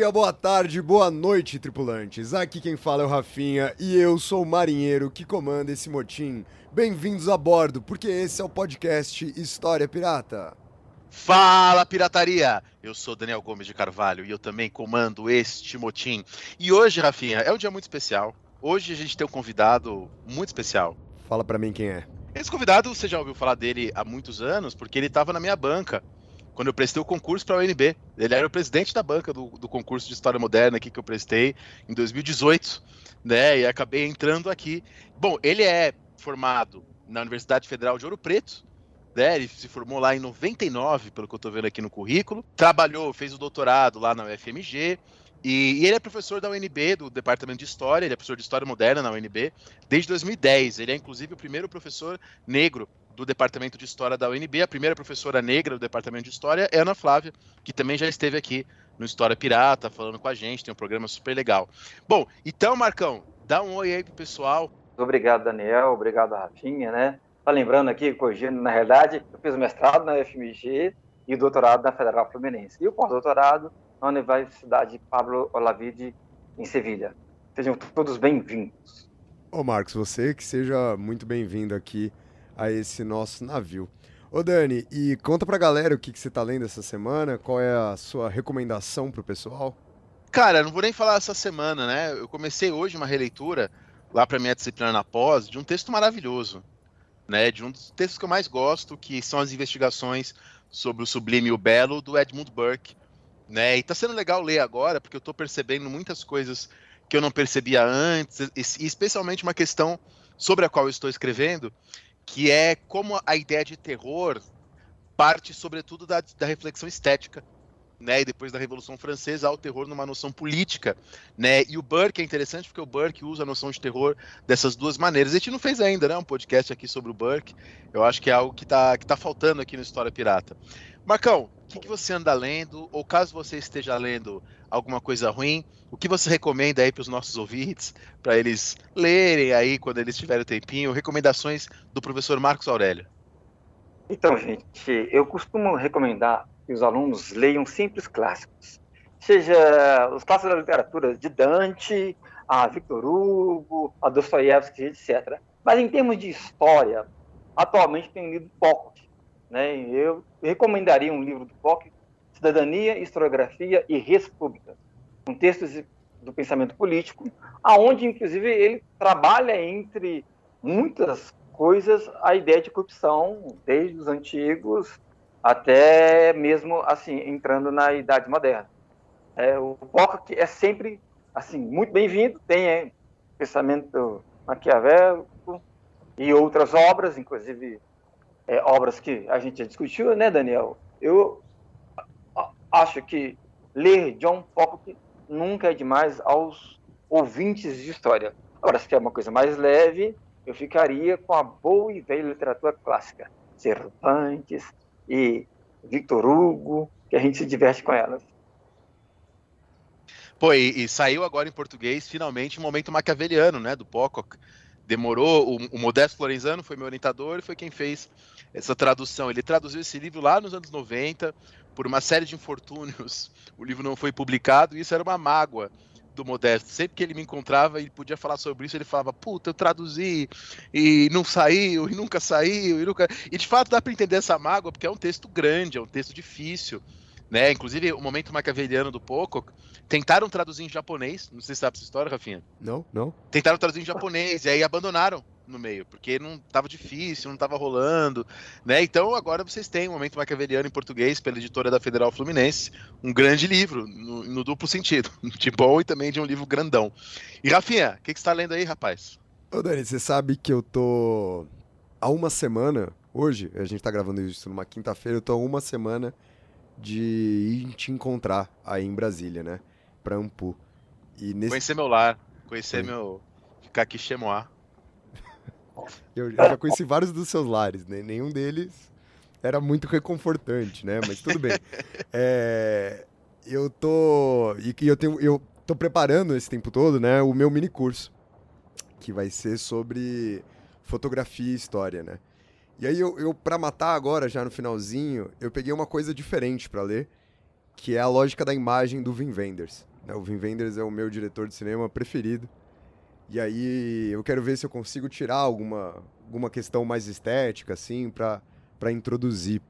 Dia, boa tarde, boa noite, tripulantes. Aqui quem fala é o Rafinha e eu sou o marinheiro que comanda esse motim. Bem-vindos a bordo, porque esse é o podcast História Pirata. Fala, pirataria! Eu sou Daniel Gomes de Carvalho e eu também comando este motim. E hoje, Rafinha, é um dia muito especial. Hoje a gente tem um convidado muito especial. Fala pra mim quem é. Esse convidado, você já ouviu falar dele há muitos anos, porque ele estava na minha banca quando eu prestei o concurso para a UNB. Ele era o presidente da banca do, do, concurso de História Moderna aqui que eu prestei em 2018, né? E acabei entrando aqui. Bom, ele é formado na Universidade Federal de Ouro Preto, né? Ele se formou lá em 99, pelo que eu estou vendo aqui no currículo. Trabalhou, fez o doutorado lá na UFMG. E, e, ele é professor da UNB, do Departamento de História, ele é professor de História Moderna na UNB, desde 2010. Ele é, inclusive, o primeiro professor negro do Departamento de História da UNB. A primeira professora negra do Departamento de História é Ana Flávia, que também já esteve aqui no História Pirata, falando com a gente, tem um programa super legal. Bom, então, Marcão, dá um oi aí pro pessoal. Obrigado, Daniel, obrigado, Rafinha, né? Tá lembrando aqui, corrigindo, na realidade, eu fiz o mestrado na UFMG e o doutorado na Federal Fluminense. E o pós-doutorado na Universidade Pablo Olavide, em Sevilha. Sejam todos bem-vindos. Ô Marcos, você que seja muito bem-vindo aqui a esse nosso navio. Ô Dani, e conta pra galera o que, que você tá lendo essa semana, qual é a sua recomendação pro pessoal? Cara, não vou nem falar essa semana, né? Eu comecei hoje uma releitura lá para minha disciplina na pós de um texto maravilhoso, né? De um dos textos que eu mais gosto, que são as investigações sobre o sublime e o belo do Edmund Burke, né? E tá sendo legal ler agora, porque eu tô percebendo muitas coisas que eu não percebia antes, e especialmente uma questão sobre a qual eu estou escrevendo, que é como a ideia de terror parte sobretudo da, da reflexão estética, né, e depois da Revolução Francesa ao terror numa noção política, né? E o Burke é interessante porque o Burke usa a noção de terror dessas duas maneiras. A gente não fez ainda, né, um podcast aqui sobre o Burke. Eu acho que é algo que está que tá faltando aqui no História Pirata. Marcão, o que, que você anda lendo? Ou caso você esteja lendo alguma coisa ruim, o que você recomenda aí para os nossos ouvintes, para eles lerem aí quando eles tiverem tempinho? Recomendações do professor Marcos Aurélio. Então, gente, eu costumo recomendar que os alunos leiam simples clássicos, seja os clássicos da literatura de Dante, a Victor Hugo, a Dostoiévski, etc. Mas em termos de história, atualmente tenho lido pouco. Né? Eu recomendaria um livro do Pock, Cidadania, Historiografia e República, com textos do pensamento político, aonde inclusive ele trabalha entre muitas coisas a ideia de corrupção desde os antigos até mesmo assim entrando na idade moderna. É, o Pock é sempre assim muito bem-vindo, tem é, pensamento maquiavélico e outras obras, inclusive é, obras que a gente já discutiu, né, Daniel? Eu acho que ler John Pocock nunca é demais aos ouvintes de história. Agora, se quer uma coisa mais leve, eu ficaria com a boa e velha literatura clássica. Cervantes e Victor Hugo, que a gente se diverte com elas. Pô, e, e saiu agora em português, finalmente, o um momento maquiaveliano, né, do Pocock. Demorou, o, o Modesto Florenzano foi meu orientador e foi quem fez essa tradução. Ele traduziu esse livro lá nos anos 90, por uma série de infortúnios, o livro não foi publicado, e isso era uma mágoa do Modesto. Sempre que ele me encontrava e podia falar sobre isso, ele falava: Puta, eu traduzi e não saiu, e nunca saiu, e nunca. E de fato dá para entender essa mágoa, porque é um texto grande, é um texto difícil. Né? Inclusive, o momento maquiaveliano do Poco, tentaram traduzir em japonês. Não sei se sabe essa história, Rafinha. Não, não. Tentaram traduzir em japonês e aí abandonaram no meio, porque não estava difícil, não estava rolando, né? Então agora vocês têm o Momento Maquiaveliano em português pela editora da Federal Fluminense, um grande livro, no, no duplo sentido, de bom e também de um livro grandão. E Rafinha, o que, que você está lendo aí, rapaz? Ô Dani, você sabe que eu tô há uma semana Hoje, a gente tá gravando isso numa quinta-feira, eu tô uma semana de ir te encontrar aí em Brasília, né? Pra Ampu. E nesse... Conhecer meu lar, conhecer Sim. meu. ficar aqui chemoar. Eu, eu, já conheci vários dos seus lares, né? Nenhum deles era muito reconfortante, né? Mas tudo bem. É, eu tô. E eu tenho. Eu tô preparando esse tempo todo, né? O meu mini curso. Que vai ser sobre fotografia e história, né? E aí eu, eu para matar agora, já no finalzinho, eu peguei uma coisa diferente para ler, que é a lógica da imagem do Wim Wenders. Né? O Wim Wenders é o meu diretor de cinema preferido. E aí eu quero ver se eu consigo tirar alguma, alguma questão mais estética, assim, para introduzir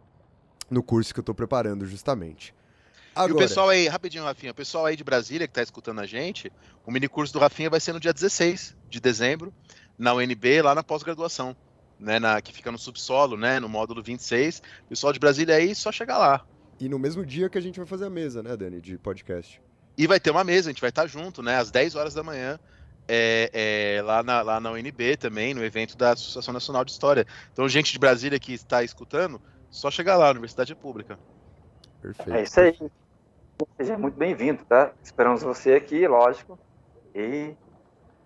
no curso que eu estou preparando, justamente. Agora... E o pessoal aí, rapidinho, Rafinha, o pessoal aí de Brasília que está escutando a gente, o mini curso do Rafinha vai ser no dia 16 de dezembro, na UNB, lá na pós-graduação, né, na, que fica no subsolo, né, no módulo 26. O pessoal de Brasília aí, só chegar lá. E no mesmo dia que a gente vai fazer a mesa, né, Dani, de podcast. E vai ter uma mesa, a gente vai estar junto, né, às 10 horas da manhã, é, é, lá, na, lá na UNB também, no evento da Associação Nacional de História. Então, gente de Brasília que está escutando, só chegar lá, a Universidade Pública. Perfeito. É isso aí. Seja muito bem-vindo, tá? Esperamos você aqui, lógico. E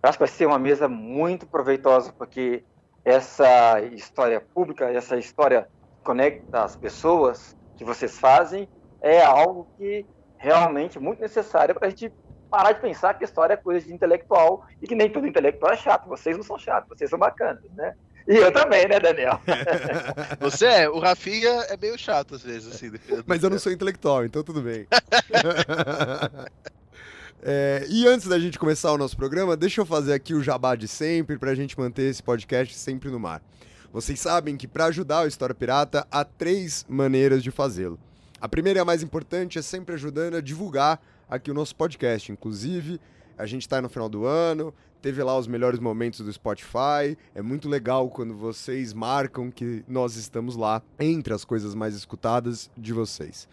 acho que vai ser uma mesa muito proveitosa, porque essa história pública, essa história que conecta as pessoas que vocês fazem, é algo que realmente é muito necessário para a gente parar de pensar que história é coisa de intelectual e que nem todo intelectual é chato. Vocês não são chatos, vocês são bacanas, né? E eu também, né, Daniel? Você é, o Rafinha é meio chato às vezes, assim. Mas eu não sou intelectual, então tudo bem. é, e antes da gente começar o nosso programa, deixa eu fazer aqui o jabá de sempre para a gente manter esse podcast sempre no mar. Vocês sabem que para ajudar o História Pirata há três maneiras de fazê-lo. A primeira e a mais importante é sempre ajudando a divulgar aqui o nosso podcast. Inclusive, a gente está no final do ano, teve lá os melhores momentos do Spotify. É muito legal quando vocês marcam que nós estamos lá entre as coisas mais escutadas de vocês.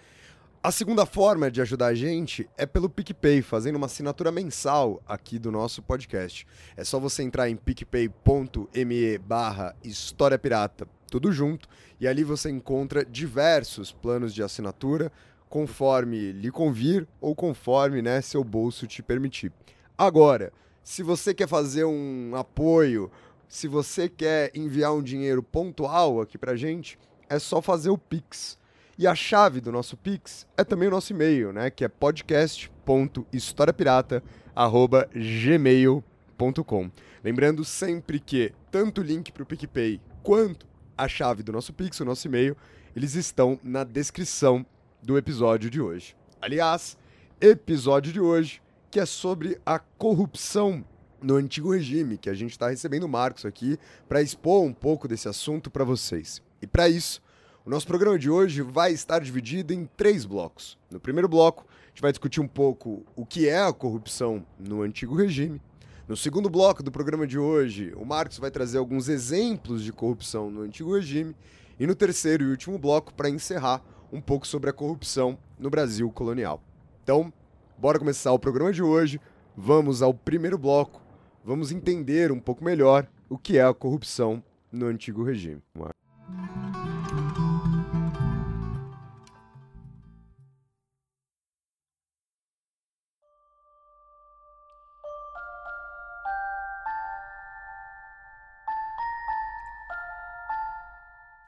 A segunda forma de ajudar a gente é pelo PicPay, fazendo uma assinatura mensal aqui do nosso podcast. É só você entrar em picpay.me barra História Pirata, tudo junto, e ali você encontra diversos planos de assinatura conforme lhe convir ou conforme né, seu bolso te permitir. Agora, se você quer fazer um apoio, se você quer enviar um dinheiro pontual aqui pra gente, é só fazer o Pix. E a chave do nosso Pix é também o nosso e-mail, né? Que é podcast.historiapirata.gmail.com. Lembrando sempre que tanto o link para o PicPay quanto a chave do nosso Pix, o nosso e-mail, eles estão na descrição do episódio de hoje. Aliás, episódio de hoje que é sobre a corrupção no antigo regime, que a gente está recebendo o Marcos aqui para expor um pouco desse assunto para vocês. E para isso, o nosso programa de hoje vai estar dividido em três blocos. No primeiro bloco, a gente vai discutir um pouco o que é a corrupção no antigo regime. No segundo bloco do programa de hoje, o Marcos vai trazer alguns exemplos de corrupção no antigo regime. E no terceiro e último bloco, para encerrar, um pouco sobre a corrupção no Brasil colonial. Então, bora começar o programa de hoje. Vamos ao primeiro bloco. Vamos entender um pouco melhor o que é a corrupção no antigo regime.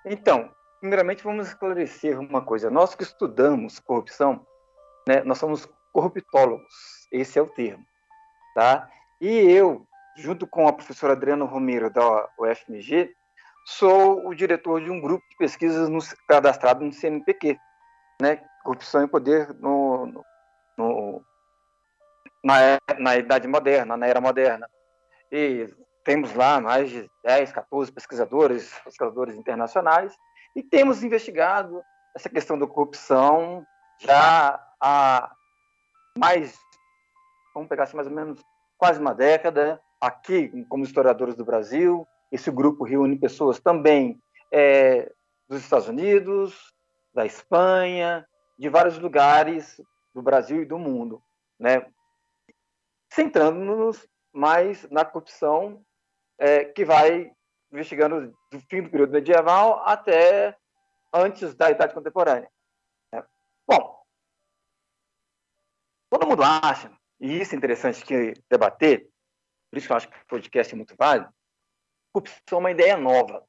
Então, primeiramente vamos esclarecer uma coisa. Nós que estudamos corrupção, né, nós somos corruptólogos, esse é o termo, tá? E eu, junto com a professora Adriana Romero da UFMG, sou o diretor de um grupo de pesquisas no, cadastrado no CNPq, né? Corrupção e Poder no, no, no na, na Idade Moderna, na Era Moderna. E temos lá mais de 10, 14 pesquisadores, pesquisadores internacionais, e temos investigado essa questão da corrupção já há mais, vamos pegar assim, mais ou menos quase uma década. Aqui, como historiadores do Brasil, esse grupo reúne pessoas também é, dos Estados Unidos, da Espanha, de vários lugares do Brasil e do mundo, né? centrando-nos mais na corrupção é, que vai investigando do fim do período medieval até antes da Idade Contemporânea. Né? Bom, todo mundo acha, e isso é interessante que debater, por isso que eu acho que o podcast é muito válido, corrupção é uma ideia nova.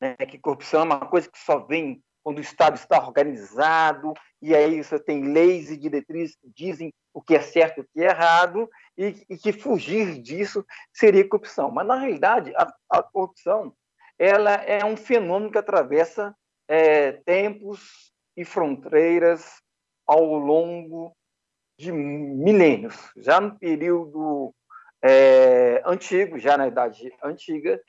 Né? Que corrupção é uma coisa que só vem quando o Estado está organizado, e aí você tem leis e diretrizes que dizem o que é certo e o que é errado, e, e que fugir disso seria corrupção. Mas, na realidade, a, a corrupção ela é um fenômeno que atravessa é, tempos e fronteiras ao longo de milênios. Já no período é, antigo, já na Idade Antiga,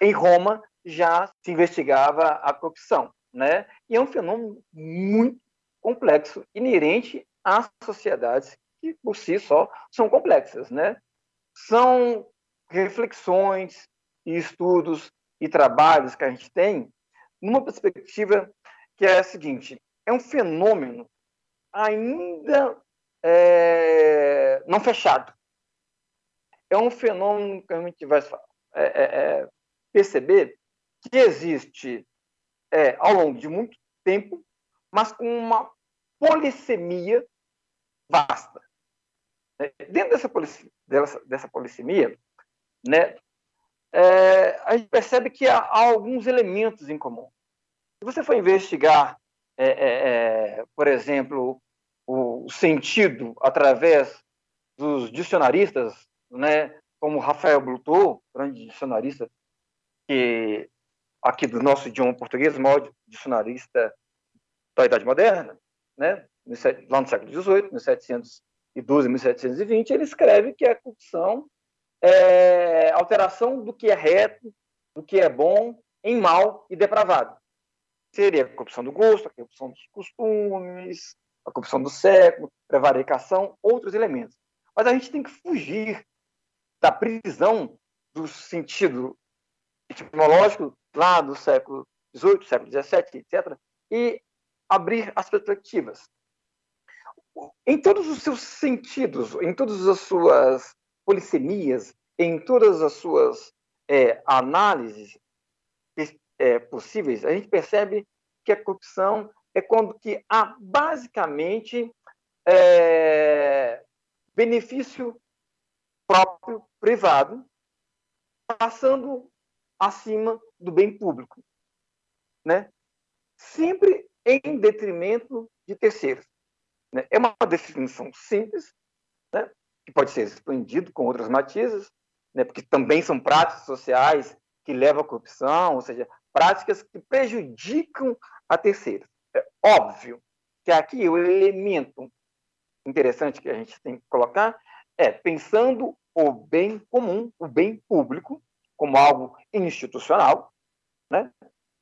em Roma já se investigava a corrupção né? E é um fenômeno muito complexo, inerente às sociedades que por si só são complexas, né? São reflexões e estudos e trabalhos que a gente tem numa perspectiva que é a seguinte: é um fenômeno ainda é, não fechado. É um fenômeno que a gente vai é, é, é perceber que existe é, ao longo de muito tempo, mas com uma polissemia vasta. É, dentro dessa, polic, dessa, dessa polissemia, né, é, a gente percebe que há, há, alguns elementos em comum. Se você for investigar, é, é, é por exemplo, o, o sentido através dos dicionaristas, né, como Rafael Blutot, grande dicionarista que aqui do nosso idioma português, maior dicionarista da Idade Moderna, né? lá no século XVIII, 1712 1720, ele escreve que a corrupção é alteração do que é reto, do que é bom, em mal e depravado. Seria a corrupção do gosto, a corrupção dos costumes, a corrupção do século, prevaricação, outros elementos. Mas a gente tem que fugir da prisão do sentido etimológico lá do século XVIII, século XVII, etc., e abrir as perspectivas. Em todos os seus sentidos, em todas as suas polissemias, em todas as suas é, análises é, possíveis, a gente percebe que a corrupção é quando que há basicamente é, benefício próprio, privado, passando acima do bem público, né? Sempre em detrimento de terceiros. Né? É uma definição simples, né? que pode ser expandido com outros matizes, né? porque também são práticas sociais que levam à corrupção, ou seja, práticas que prejudicam a terceiros. É óbvio que aqui o elemento interessante que a gente tem que colocar é pensando o bem comum, o bem público, como algo institucional, né,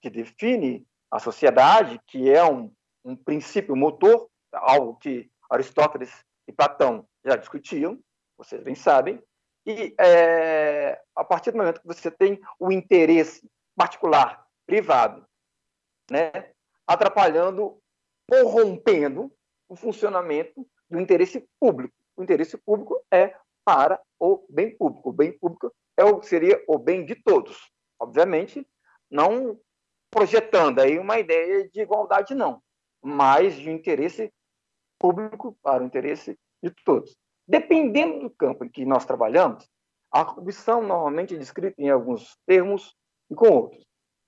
que define a sociedade, que é um, um princípio motor, algo que Aristóteles e Platão já discutiam, vocês bem sabem, e é, a partir do momento que você tem o interesse particular, privado, né, atrapalhando, corrompendo o funcionamento do interesse público. O interesse público é para o bem público. O bem público é o, seria o bem de todos. Obviamente, não projetando aí uma ideia de igualdade, não, mas de interesse público para o interesse de todos. Dependendo do campo em que nós trabalhamos, a corrupção normalmente é descrita em alguns termos e com outros.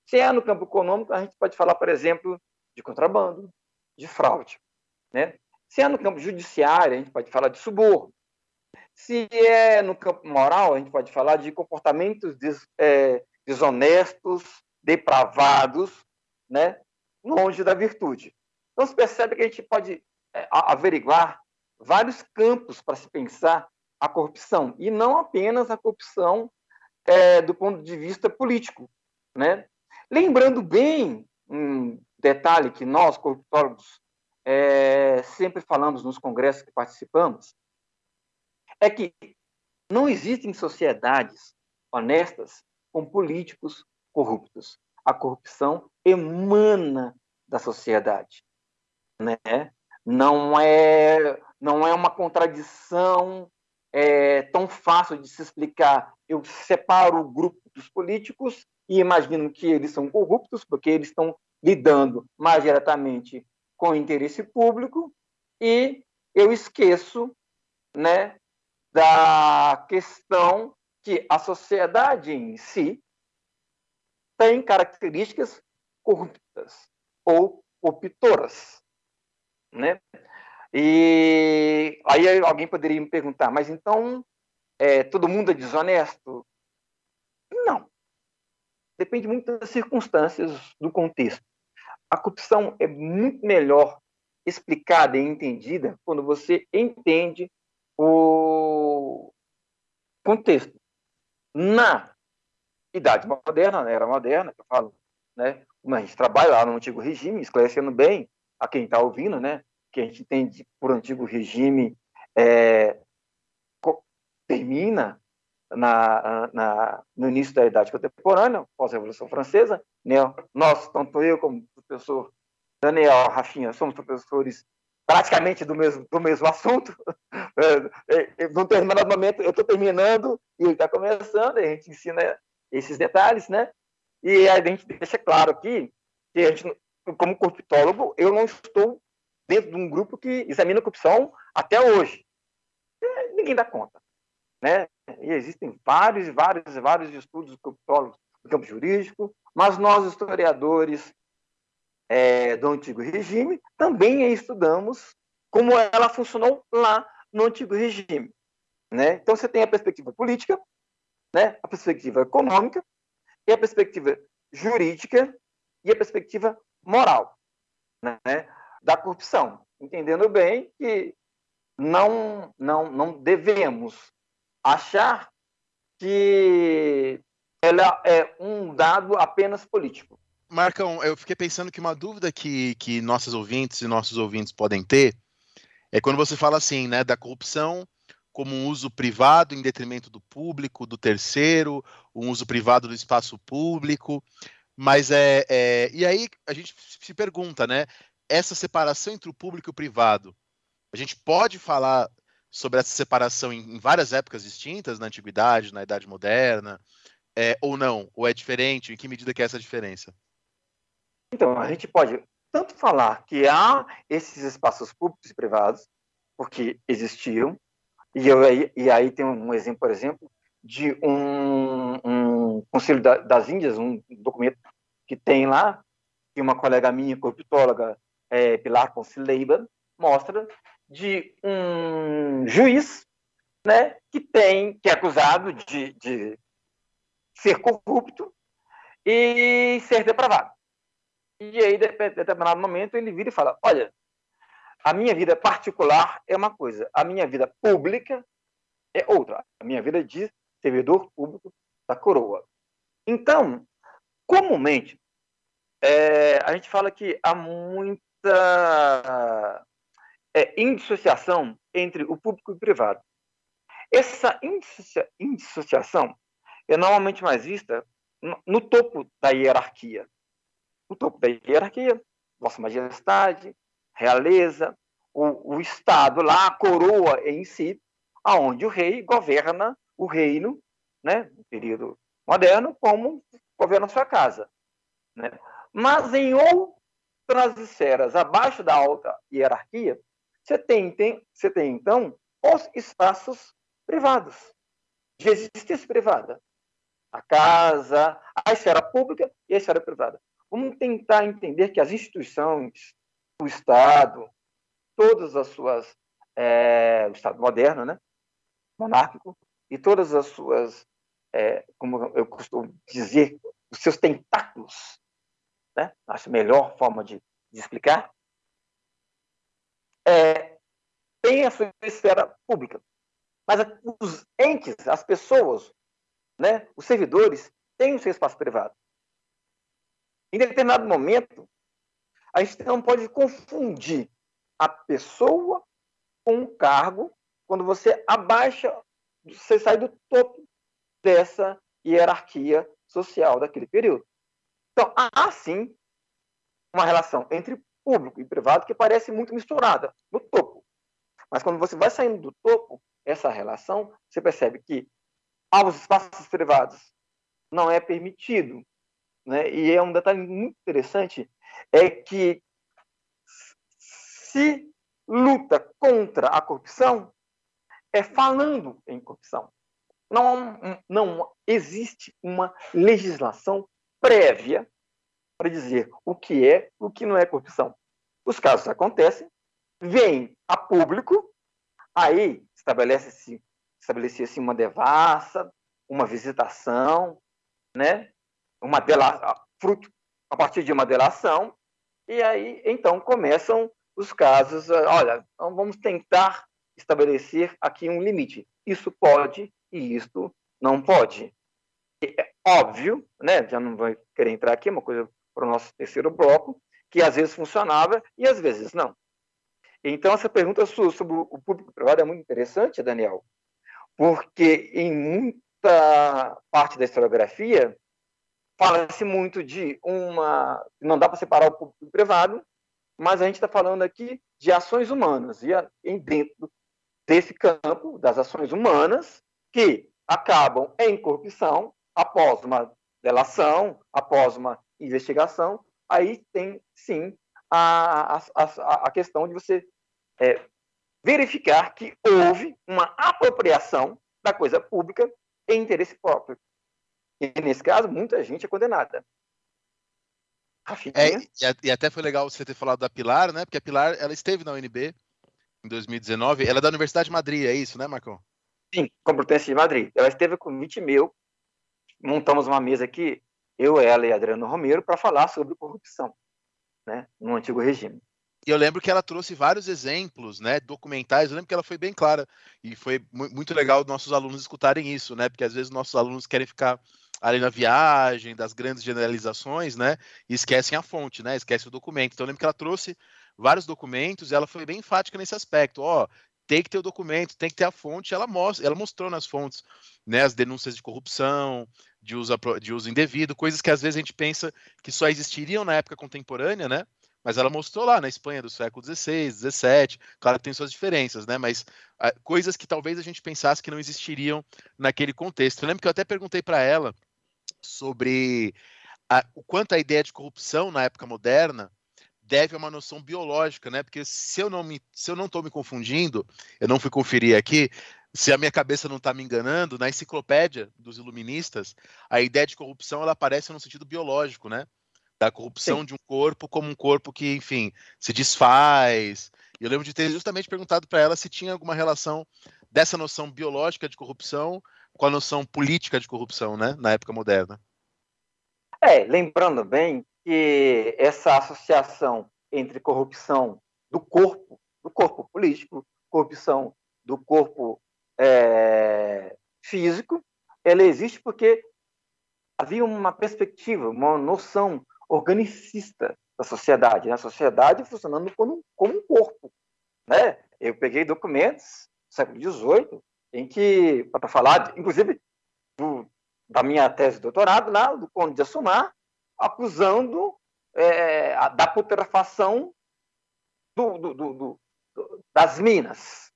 Se é no campo econômico, a gente pode falar, por exemplo, de contrabando, de fraude. Né? Se é no campo judiciário, a gente pode falar de suborno. Se é no campo moral, a gente pode falar de comportamentos des, é, desonestos, depravados, né? longe da virtude. Então, se percebe que a gente pode é, averiguar vários campos para se pensar a corrupção, e não apenas a corrupção é, do ponto de vista político. Né? Lembrando bem um detalhe que nós, corruptólogos, é, sempre falamos nos congressos que participamos, é que não existem sociedades honestas com políticos corruptos. A corrupção emana da sociedade, né? Não é não é uma contradição é, tão fácil de se explicar. Eu separo o grupo corruptos políticos e imaginam que eles são corruptos porque eles estão lidando mais diretamente com o interesse público e eu esqueço né, da questão que a sociedade em si tem características corruptas ou corruptoras. Né? E aí alguém poderia me perguntar, mas então é, todo mundo é desonesto? Não. Depende muito das circunstâncias, do contexto. A corrupção é muito melhor explicada e entendida quando você entende o contexto. Na Idade Moderna, na Era Moderna, que eu falo, né, como a gente trabalha lá no antigo regime, esclarecendo bem a quem está ouvindo, né, que a gente entende por antigo regime é, termina na, na, no início da Idade Contemporânea, pós-Revolução Francesa. Né? Nós, tanto eu como o professor Daniel Rafinha, somos professores praticamente do mesmo, do mesmo assunto. É, é, é, num determinado momento, eu estou terminando e ele está começando, a gente ensina esses detalhes, né? E a gente deixa claro aqui que a gente, como corptólogo, eu não estou dentro de um grupo que examina a corrupção até hoje. Ninguém dá conta. Né? E existem vários, vários, vários estudos corruptólogos no campo jurídico, mas nós, historiadores é, do antigo regime, também estudamos como ela funcionou lá no antigo regime. Né? Então, você tem a perspectiva política, né? a perspectiva econômica, e a perspectiva jurídica e a perspectiva moral né? da corrupção, entendendo bem que não, não, não devemos achar que ela é um dado apenas político. Marcão, eu fiquei pensando que uma dúvida que, que nossas ouvintes e nossos ouvintes podem ter é quando você fala assim, né, da corrupção como um uso privado em detrimento do público, do terceiro, um uso privado do espaço público. Mas é, é, e aí a gente se pergunta, né? Essa separação entre o público e o privado, a gente pode falar sobre essa separação em, em várias épocas distintas, na antiguidade, na idade moderna, é, ou não? Ou é diferente? Em que medida que é essa diferença? Então, a gente pode tanto falar que há esses espaços públicos e privados, porque existiam, e, eu, e aí tem um exemplo, por exemplo, de um, um Conselho da, das Índias, um documento que tem lá, que uma colega minha, corruptóloga, é, Pilar Consileiba, mostra de um juiz né, que tem que é acusado de, de ser corrupto e ser depravado. E aí, em determinado momento, ele vira e fala: Olha, a minha vida particular é uma coisa, a minha vida pública é outra. A minha vida de servidor público da coroa. Então, comumente, é, a gente fala que há muita é, indissociação entre o público e o privado. Essa indissociação é normalmente mais vista no, no topo da hierarquia o topo da hierarquia, Vossa Majestade, realeza, o, o Estado lá, a coroa em si, aonde o rei governa o reino, né, no período moderno, como governa sua casa. Né? Mas em outras esferas, abaixo da alta hierarquia, você tem, tem, você tem então os espaços privados, de existência privada. A casa, a esfera pública e a esfera privada. Vamos tentar entender que as instituições, o Estado, todas as suas. É, o Estado moderno, né? monárquico, e todas as suas, é, como eu costumo dizer, os seus tentáculos, né? acho a melhor forma de, de explicar, é, tem a sua esfera pública. Mas os entes, as pessoas, né, os servidores, têm o seu espaço privado. Em determinado momento, a gente não pode confundir a pessoa com o cargo quando você abaixa, você sai do topo dessa hierarquia social daquele período. Então, há sim uma relação entre público e privado que parece muito misturada no topo. Mas quando você vai saindo do topo, essa relação, você percebe que há os espaços privados não é permitido. Né? E é um detalhe muito interessante, é que se luta contra a corrupção, é falando em corrupção. Não, não existe uma legislação prévia para dizer o que é o que não é corrupção. Os casos acontecem, vêm a público, aí estabelece-se estabelecia-se uma devassa, uma visitação, né? uma delação, fruto a partir de uma delação, e aí então começam os casos, olha, então vamos tentar estabelecer aqui um limite. Isso pode e isto não pode. É óbvio, né, já não vai querer entrar aqui, é uma coisa para o nosso terceiro bloco, que às vezes funcionava e às vezes não. Então, essa pergunta sobre o público privado é muito interessante, Daniel, porque em muita parte da historiografia fala-se muito de uma. Não dá para separar o público do privado, mas a gente está falando aqui de ações humanas, e em dentro desse campo das ações humanas, que acabam em corrupção após uma delação, após uma investigação, aí tem sim a, a, a questão de você é, verificar que houve uma apropriação da coisa pública em interesse próprio. E nesse caso, muita gente é condenada. É, e até foi legal você ter falado da Pilar, né? Porque a Pilar ela esteve na UNB em 2019. Ela é da Universidade de Madrid, é isso, né, Marcão? Sim, Complutense de Madrid. Ela esteve com 20 mil. Montamos uma mesa aqui, eu, ela e Adriano Romero, para falar sobre corrupção né, no antigo regime. E eu lembro que ela trouxe vários exemplos, né, documentais. Eu lembro que ela foi bem clara e foi muito legal nossos alunos escutarem isso, né, porque às vezes nossos alunos querem ficar ali na viagem, das grandes generalizações, né, e esquecem a fonte, né, esquecem o documento. Então eu lembro que ela trouxe vários documentos e ela foi bem enfática nesse aspecto. Ó, tem que ter o documento, tem que ter a fonte. Ela mostra, ela mostrou nas fontes, né, as denúncias de corrupção, de uso, de uso indevido, coisas que às vezes a gente pensa que só existiriam na época contemporânea, né? Mas ela mostrou lá na Espanha do século XVI, XVII, claro que tem suas diferenças, né? Mas ah, coisas que talvez a gente pensasse que não existiriam naquele contexto. Eu lembro que eu até perguntei para ela sobre a, o quanto a ideia de corrupção na época moderna deve a uma noção biológica, né? Porque se eu não me, se eu não estou me confundindo, eu não fui conferir aqui, se a minha cabeça não está me enganando, na enciclopédia dos iluministas, a ideia de corrupção ela aparece no sentido biológico, né? Da corrupção Sim. de um corpo como um corpo que, enfim, se desfaz. E eu lembro de ter justamente perguntado para ela se tinha alguma relação dessa noção biológica de corrupção com a noção política de corrupção, né, na época moderna. É, lembrando bem que essa associação entre corrupção do corpo, do corpo político, corrupção do corpo é, físico, ela existe porque havia uma perspectiva, uma noção organicista da sociedade, né? a sociedade funcionando como, como um corpo. Né? Eu peguei documentos do século XVIII em que, para falar, inclusive, do, da minha tese de doutorado, lá, do Conde de Assumar, acusando é, a, da putrefação do, do, das minas.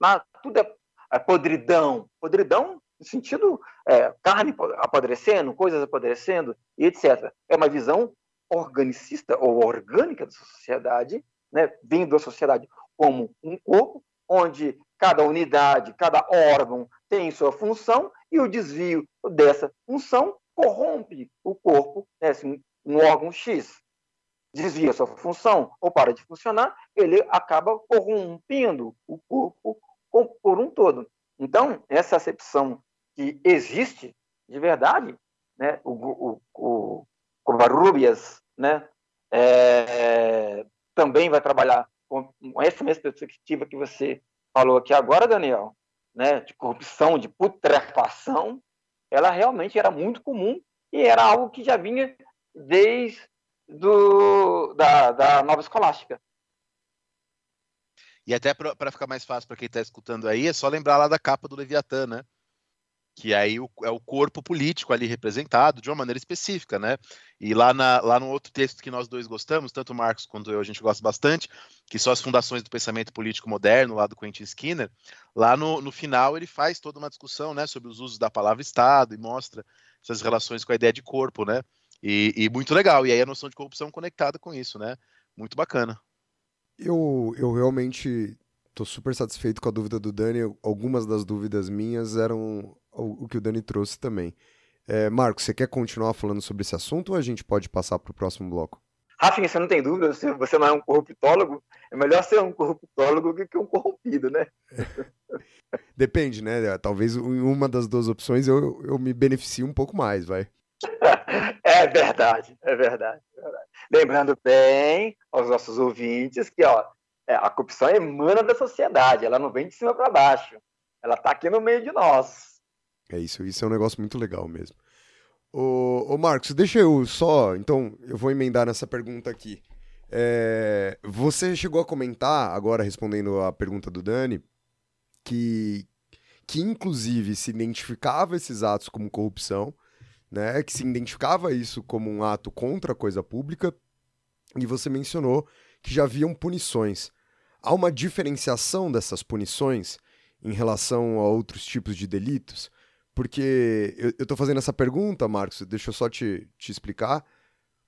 Na, tudo é é, podridão. Podridão no sentido é, carne apodrecendo, coisas apodrecendo e etc. É uma visão organicista ou orgânica da sociedade, né, vindo da sociedade como um corpo, onde cada unidade, cada órgão tem sua função e o desvio dessa função corrompe o corpo, né, assim, um órgão X desvia sua função ou para de funcionar, ele acaba corrompendo o corpo por um todo. Então, essa acepção que existe de verdade, né, o, o, o né, é, também vai trabalhar com, com essa mesma perspectiva que você falou aqui agora, Daniel, né, de corrupção, de putrefação, ela realmente era muito comum e era algo que já vinha desde do, da, da nova escolástica. E até para ficar mais fácil para quem está escutando aí, é só lembrar lá da capa do Leviatã, né? Que aí o, é o corpo político ali representado de uma maneira específica, né? E lá, na, lá no outro texto que nós dois gostamos, tanto o Marcos quanto eu, a gente gosta bastante, que são as fundações do pensamento político moderno, lá do Quentin Skinner, lá no, no final ele faz toda uma discussão, né, sobre os usos da palavra Estado e mostra essas relações com a ideia de corpo, né? E, e muito legal. E aí a noção de corrupção conectada com isso, né? Muito bacana. Eu, eu realmente tô super satisfeito com a dúvida do Dani. Algumas das dúvidas minhas eram o, o que o Dani trouxe também. É, Marcos, você quer continuar falando sobre esse assunto ou a gente pode passar para o próximo bloco? Rafinha, você não tem dúvida, se você não é um corruptólogo, é melhor ser um corruptólogo do que um corrompido, né? Depende, né? Talvez em uma das duas opções eu, eu me beneficie um pouco mais, vai. é verdade, é verdade, é verdade. Lembrando bem aos nossos ouvintes que ó, é, a corrupção emana da sociedade, ela não vem de cima para baixo, ela está aqui no meio de nós. É isso, isso é um negócio muito legal mesmo. Ô, ô Marcos, deixa eu só, então, eu vou emendar nessa pergunta aqui. É, você chegou a comentar, agora respondendo a pergunta do Dani, que, que inclusive se identificava esses atos como corrupção, né, que se identificava isso como um ato contra a coisa pública, e você mencionou que já haviam punições. Há uma diferenciação dessas punições em relação a outros tipos de delitos? Porque eu, eu tô fazendo essa pergunta, Marcos, deixa eu só te, te explicar.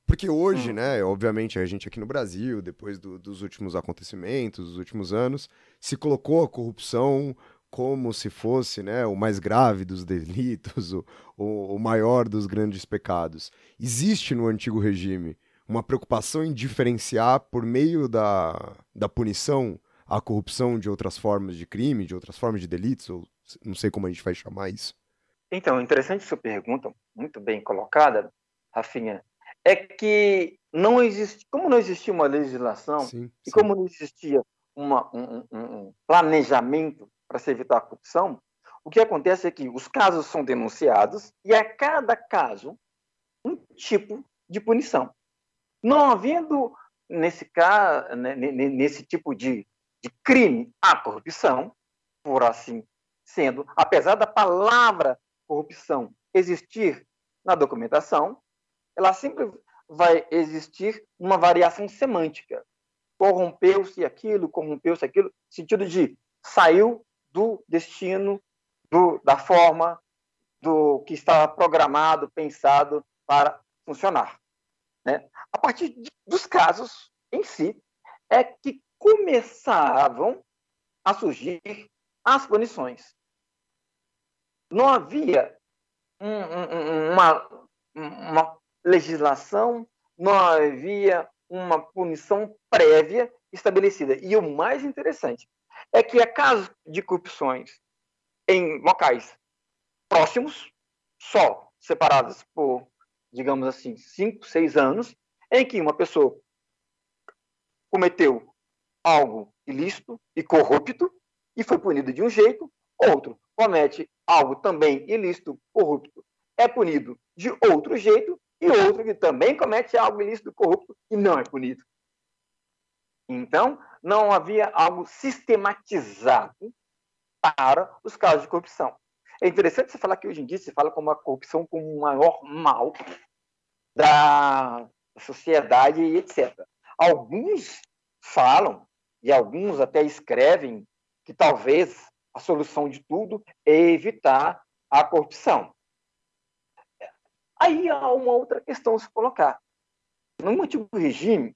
Porque hoje, hum. né, obviamente, a gente aqui no Brasil, depois do, dos últimos acontecimentos, dos últimos anos, se colocou a corrupção como se fosse né, o mais grave dos delitos, o, o, o maior dos grandes pecados. Existe no antigo regime uma preocupação em diferenciar, por meio da, da punição, a corrupção de outras formas de crime, de outras formas de delitos, ou não sei como a gente vai chamar isso? Então, interessante sua pergunta, muito bem colocada, Rafinha, é que não existe, como não existia uma legislação sim, sim. e como não existia uma, um, um, planejamento para se evitar a corrupção, o que acontece é que os casos são denunciados e a cada caso um tipo de punição. Não havendo nesse caso, né, nesse tipo de, de crime a corrupção, por assim sendo, apesar da palavra corrupção existir na documentação, ela sempre vai existir uma variação semântica. Corrompeu-se aquilo, corrompeu-se aquilo, sentido de saiu do destino, do, da forma do que estava programado, pensado para funcionar. Né? A partir de, dos casos em si, é que começavam a surgir as punições não havia uma, uma legislação, não havia uma punição prévia estabelecida. E o mais interessante é que há casos de corrupções em locais próximos, só separados por, digamos assim, cinco, seis anos, em que uma pessoa cometeu algo ilícito e corrupto e foi punido de um jeito, outro comete algo também ilícito, corrupto, é punido de outro jeito, e outro que também comete algo ilícito, corrupto, e não é punido. Então, não havia algo sistematizado para os casos de corrupção. É interessante você falar que hoje em dia se fala como a corrupção como o maior mal da sociedade e etc. Alguns falam, e alguns até escrevem, que talvez a solução de tudo é evitar a corrupção. Aí há uma outra questão a se colocar. No antigo regime,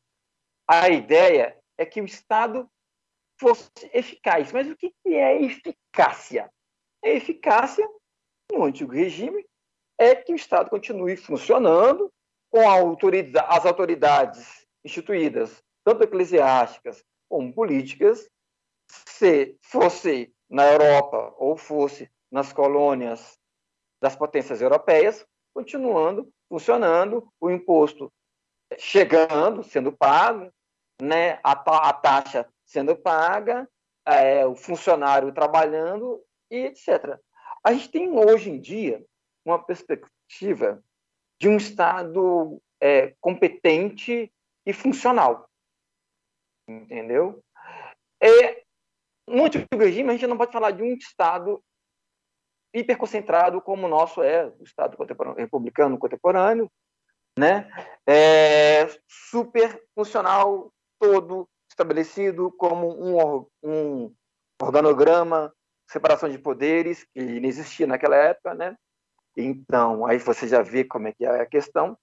a ideia é que o Estado fosse eficaz. Mas o que é eficácia? A eficácia, no antigo regime, é que o Estado continue funcionando com autoridade, as autoridades instituídas, tanto eclesiásticas como políticas, se fosse na Europa ou fosse nas colônias das potências europeias, continuando funcionando, o imposto chegando, sendo pago, né, a, a taxa sendo paga, é, o funcionário trabalhando e etc. A gente tem hoje em dia uma perspectiva de um Estado é, competente e funcional, entendeu? É, no antigo regime, a gente não pode falar de um Estado hiperconcentrado como o nosso é, o Estado contemporâneo, republicano contemporâneo, né? É, super funcional, todo estabelecido como um, um organograma, separação de poderes, que não existia naquela época, né? Então, aí você já vê como é que é a questão.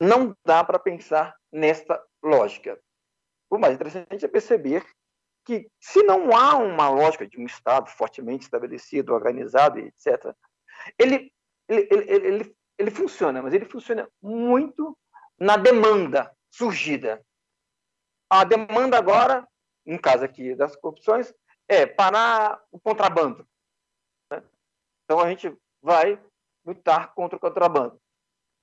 Não dá para pensar nesta lógica. O mais interessante é perceber que, se não há uma lógica de um Estado fortemente estabelecido, organizado, etc., ele, ele, ele, ele, ele funciona, mas ele funciona muito na demanda surgida. A demanda agora, no caso aqui das corrupções, é parar o contrabando. Né? Então a gente vai lutar contra o contrabando.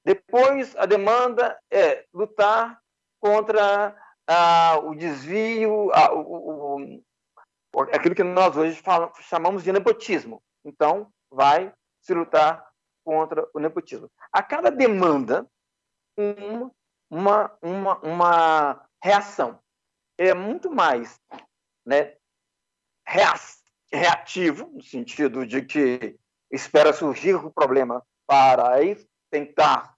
Depois, a demanda é lutar contra ah, o desvio, ah, o, o, aquilo que nós hoje falamos, chamamos de nepotismo. Então, vai se lutar contra o nepotismo. A cada demanda, uma, uma, uma, uma reação. É muito mais né, reativo, no sentido de que espera surgir o problema para tentar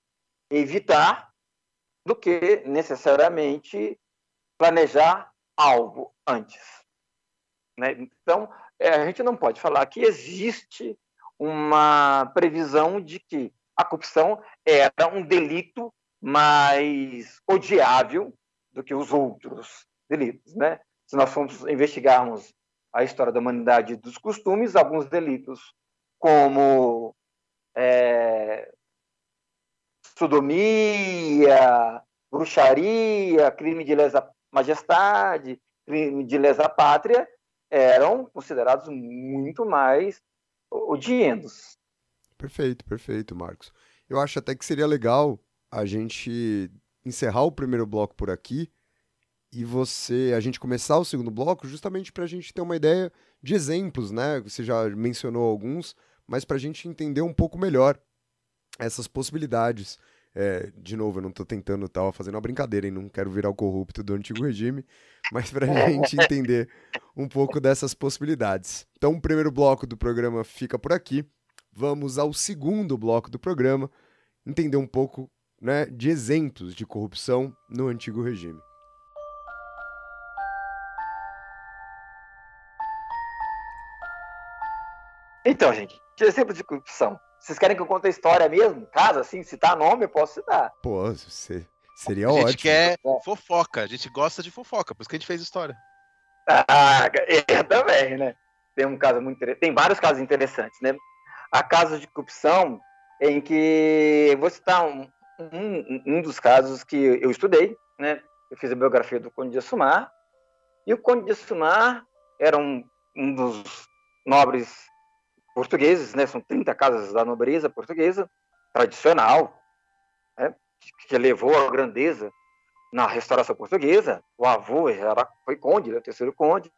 evitar, do que necessariamente planejar algo antes. Né? Então, é, a gente não pode falar que existe uma previsão de que a corrupção era um delito mais odiável do que os outros delitos. Né? Se nós formos investigarmos a história da humanidade e dos costumes, alguns delitos como é, sodomia, bruxaria, crime de lesa majestade, crime de lesa pátria, eram considerados muito mais odientos. Perfeito, perfeito, Marcos. Eu acho até que seria legal a gente encerrar o primeiro bloco por aqui e você a gente começar o segundo bloco justamente para a gente ter uma ideia de exemplos, né? Você já mencionou alguns, mas para a gente entender um pouco melhor essas possibilidades. É, de novo, eu não estou tentando, tava fazendo uma brincadeira, e não quero virar o corrupto do antigo regime, mas para a gente entender um pouco dessas possibilidades. Então, o primeiro bloco do programa fica por aqui. Vamos ao segundo bloco do programa, entender um pouco né, de exemplos de corrupção no antigo regime. Então, gente, que exemplo de corrupção? Vocês querem que eu conte a história mesmo? Caso, assim, citar nome, eu posso citar. Pô, você... seria ótimo. A gente quer fofoca, a gente gosta de fofoca, por isso que a gente fez história. Ah, eu também, né? Tem um caso muito interessante. Tem vários casos interessantes, né? Há casos de corrupção em que vou citar um, um, um dos casos que eu estudei, né? Eu fiz a biografia do Conde de Assumar, e o Conde de Assumar era um, um dos nobres portugueses, né? São 30 casas da nobreza portuguesa, tradicional, né? que levou a grandeza na restauração portuguesa. O avô era, foi conde, né? o terceiro conde.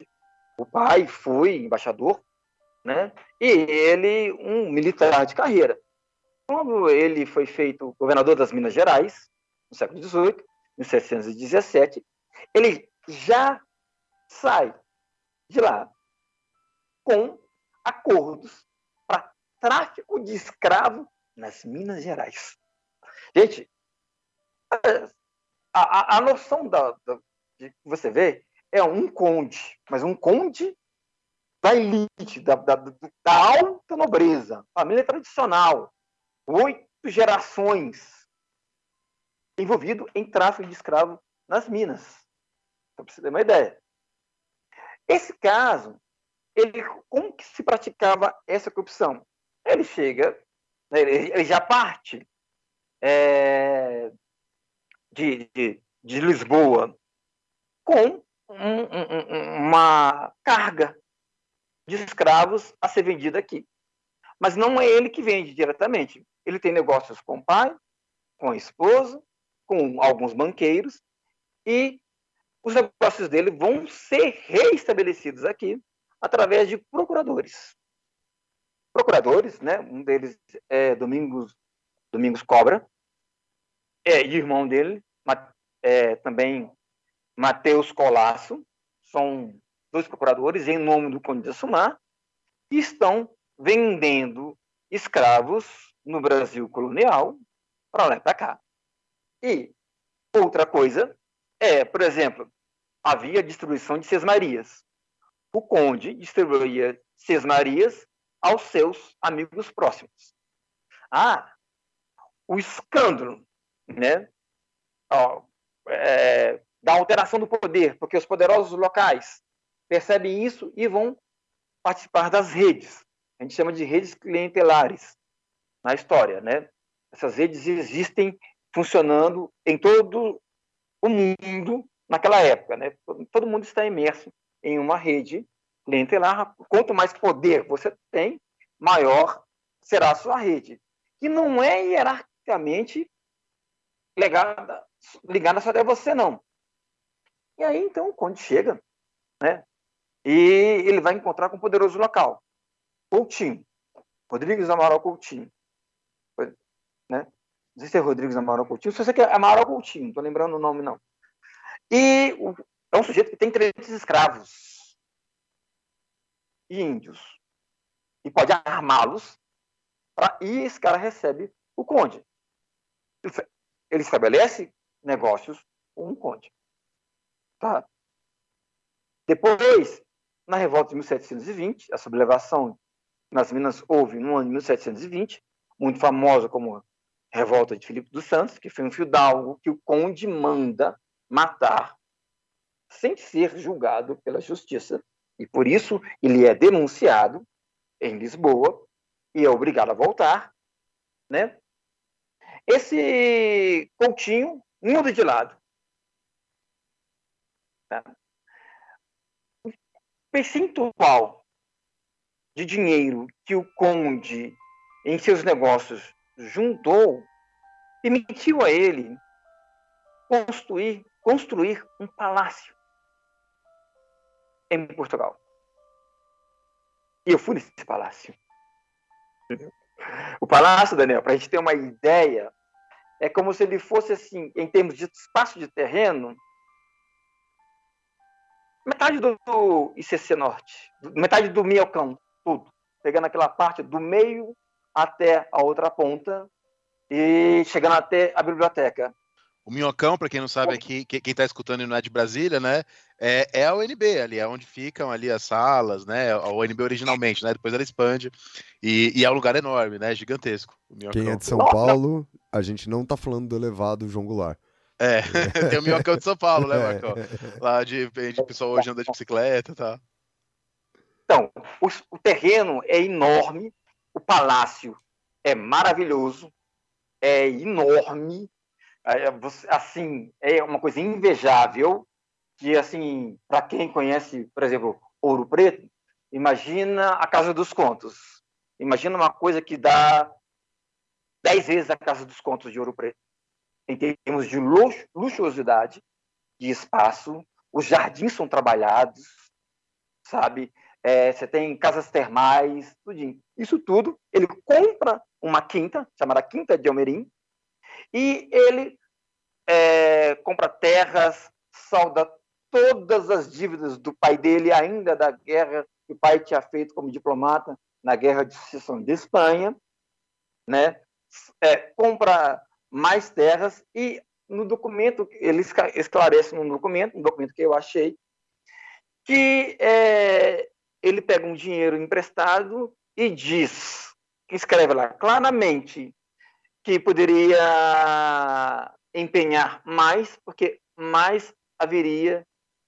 O pai foi embaixador, né? E ele, um militar de carreira. Quando ele foi feito governador das Minas Gerais, no século XVIII, em 1717, ele já sai de lá com acordos para tráfico de escravo nas Minas Gerais. Gente, a, a, a noção da, da, de que você vê é um conde, mas um conde da elite, da, da, da alta nobreza, família tradicional, oito gerações envolvido em tráfico de escravo nas Minas. Para você ter uma ideia. Esse caso ele, como que se praticava essa corrupção? Ele chega, né, ele, ele já parte é, de, de, de, Lisboa com um, um, uma carga de escravos a ser vendida aqui. Mas não é ele que vende diretamente. Ele tem negócios com o pai, com a esposa, com alguns banqueiros, e os negócios dele vão ser reestabelecidos aqui através de procuradores. Procuradores, né? Um deles é Domingos, Domingos Cobra, é, irmão dele, é, também Mateus Colasso, são dois procuradores em nome do Conde de Assumar, que estão vendendo escravos no Brasil colonial para lá e para cá. E outra coisa é, por exemplo, havia distribuição de sesmarias. O conde distribuía sesmarias aos seus amigos próximos. Ah, o escândalo, né? Ó, é, da alteração do poder, porque os poderosos locais percebem isso e vão participar das redes. A gente chama de redes clientelares na história, né? Essas redes existem funcionando em todo o mundo naquela época, né? Todo mundo está imerso em uma rede clientelar. Quanto mais poder você tem, maior será a sua rede, que não é hierarquicamente ligada, ligada só a você, não. E aí, então, quando chega, né? E ele vai encontrar com o poderoso local, Coutinho, Rodrigues Amaral Coutinho. Né? Não sei se é Rodrigues Amaral Coutinho, se você quer Amaral Coutinho, não estou lembrando o nome, não. E o, é um sujeito que tem 300 escravos e índios. E pode armá-los. E esse cara recebe o conde. Ele estabelece negócios com o conde. Tá? Depois, na revolta de 1720, a sublevação nas Minas houve no ano de 1720, muito famosa como revolta de Filipe dos Santos, que foi um fidalgo que o conde manda matar sem ser julgado pela justiça. E por isso ele é denunciado em Lisboa e é obrigado a voltar, né? Esse Coutinho muda de lado. Tá? O percentual de dinheiro que o conde em seus negócios juntou permitiu a ele construir, construir um palácio em Portugal. E eu fui nesse palácio. O palácio, Daniel, para a gente ter uma ideia, é como se ele fosse assim, em termos de espaço de terreno, metade do, ICC Norte, metade do Miocão, tudo. Pegando aquela parte do meio até a outra ponta e chegando até a biblioteca. O Minhocão, para quem não sabe aqui, quem está escutando e não é de Brasília, né? É, é a UNB ali, é onde ficam ali as salas, né? A UNB originalmente, né? Depois ela expande. E, e é um lugar enorme, né? Gigantesco. Quem é de São Paulo, a gente não tá falando do elevado João Goulart. É, tem o Minhocão de São Paulo, né, Marcão? Lá de, de pessoal hoje anda de bicicleta e tá. Então, o, o terreno é enorme, o palácio é maravilhoso, é enorme, assim, é uma coisa invejável, que, assim, para quem conhece, por exemplo, Ouro Preto, imagina a Casa dos Contos. Imagina uma coisa que dá dez vezes a Casa dos Contos de Ouro Preto. Em termos de luxuosidade, de espaço, os jardins são trabalhados, sabe? É, você tem casas termais, tudinho. Isso tudo, ele compra uma quinta, chamada Quinta de Almerim, e ele é, compra terras, salda todas as dívidas do pai dele, ainda da guerra que o pai tinha feito como diplomata na Guerra de Sucessão de Espanha, né? É, compra mais terras e no documento, ele esclarece no documento, um documento que eu achei, que é, ele pega um dinheiro emprestado e diz, escreve lá claramente que poderia empenhar mais, porque mais haveria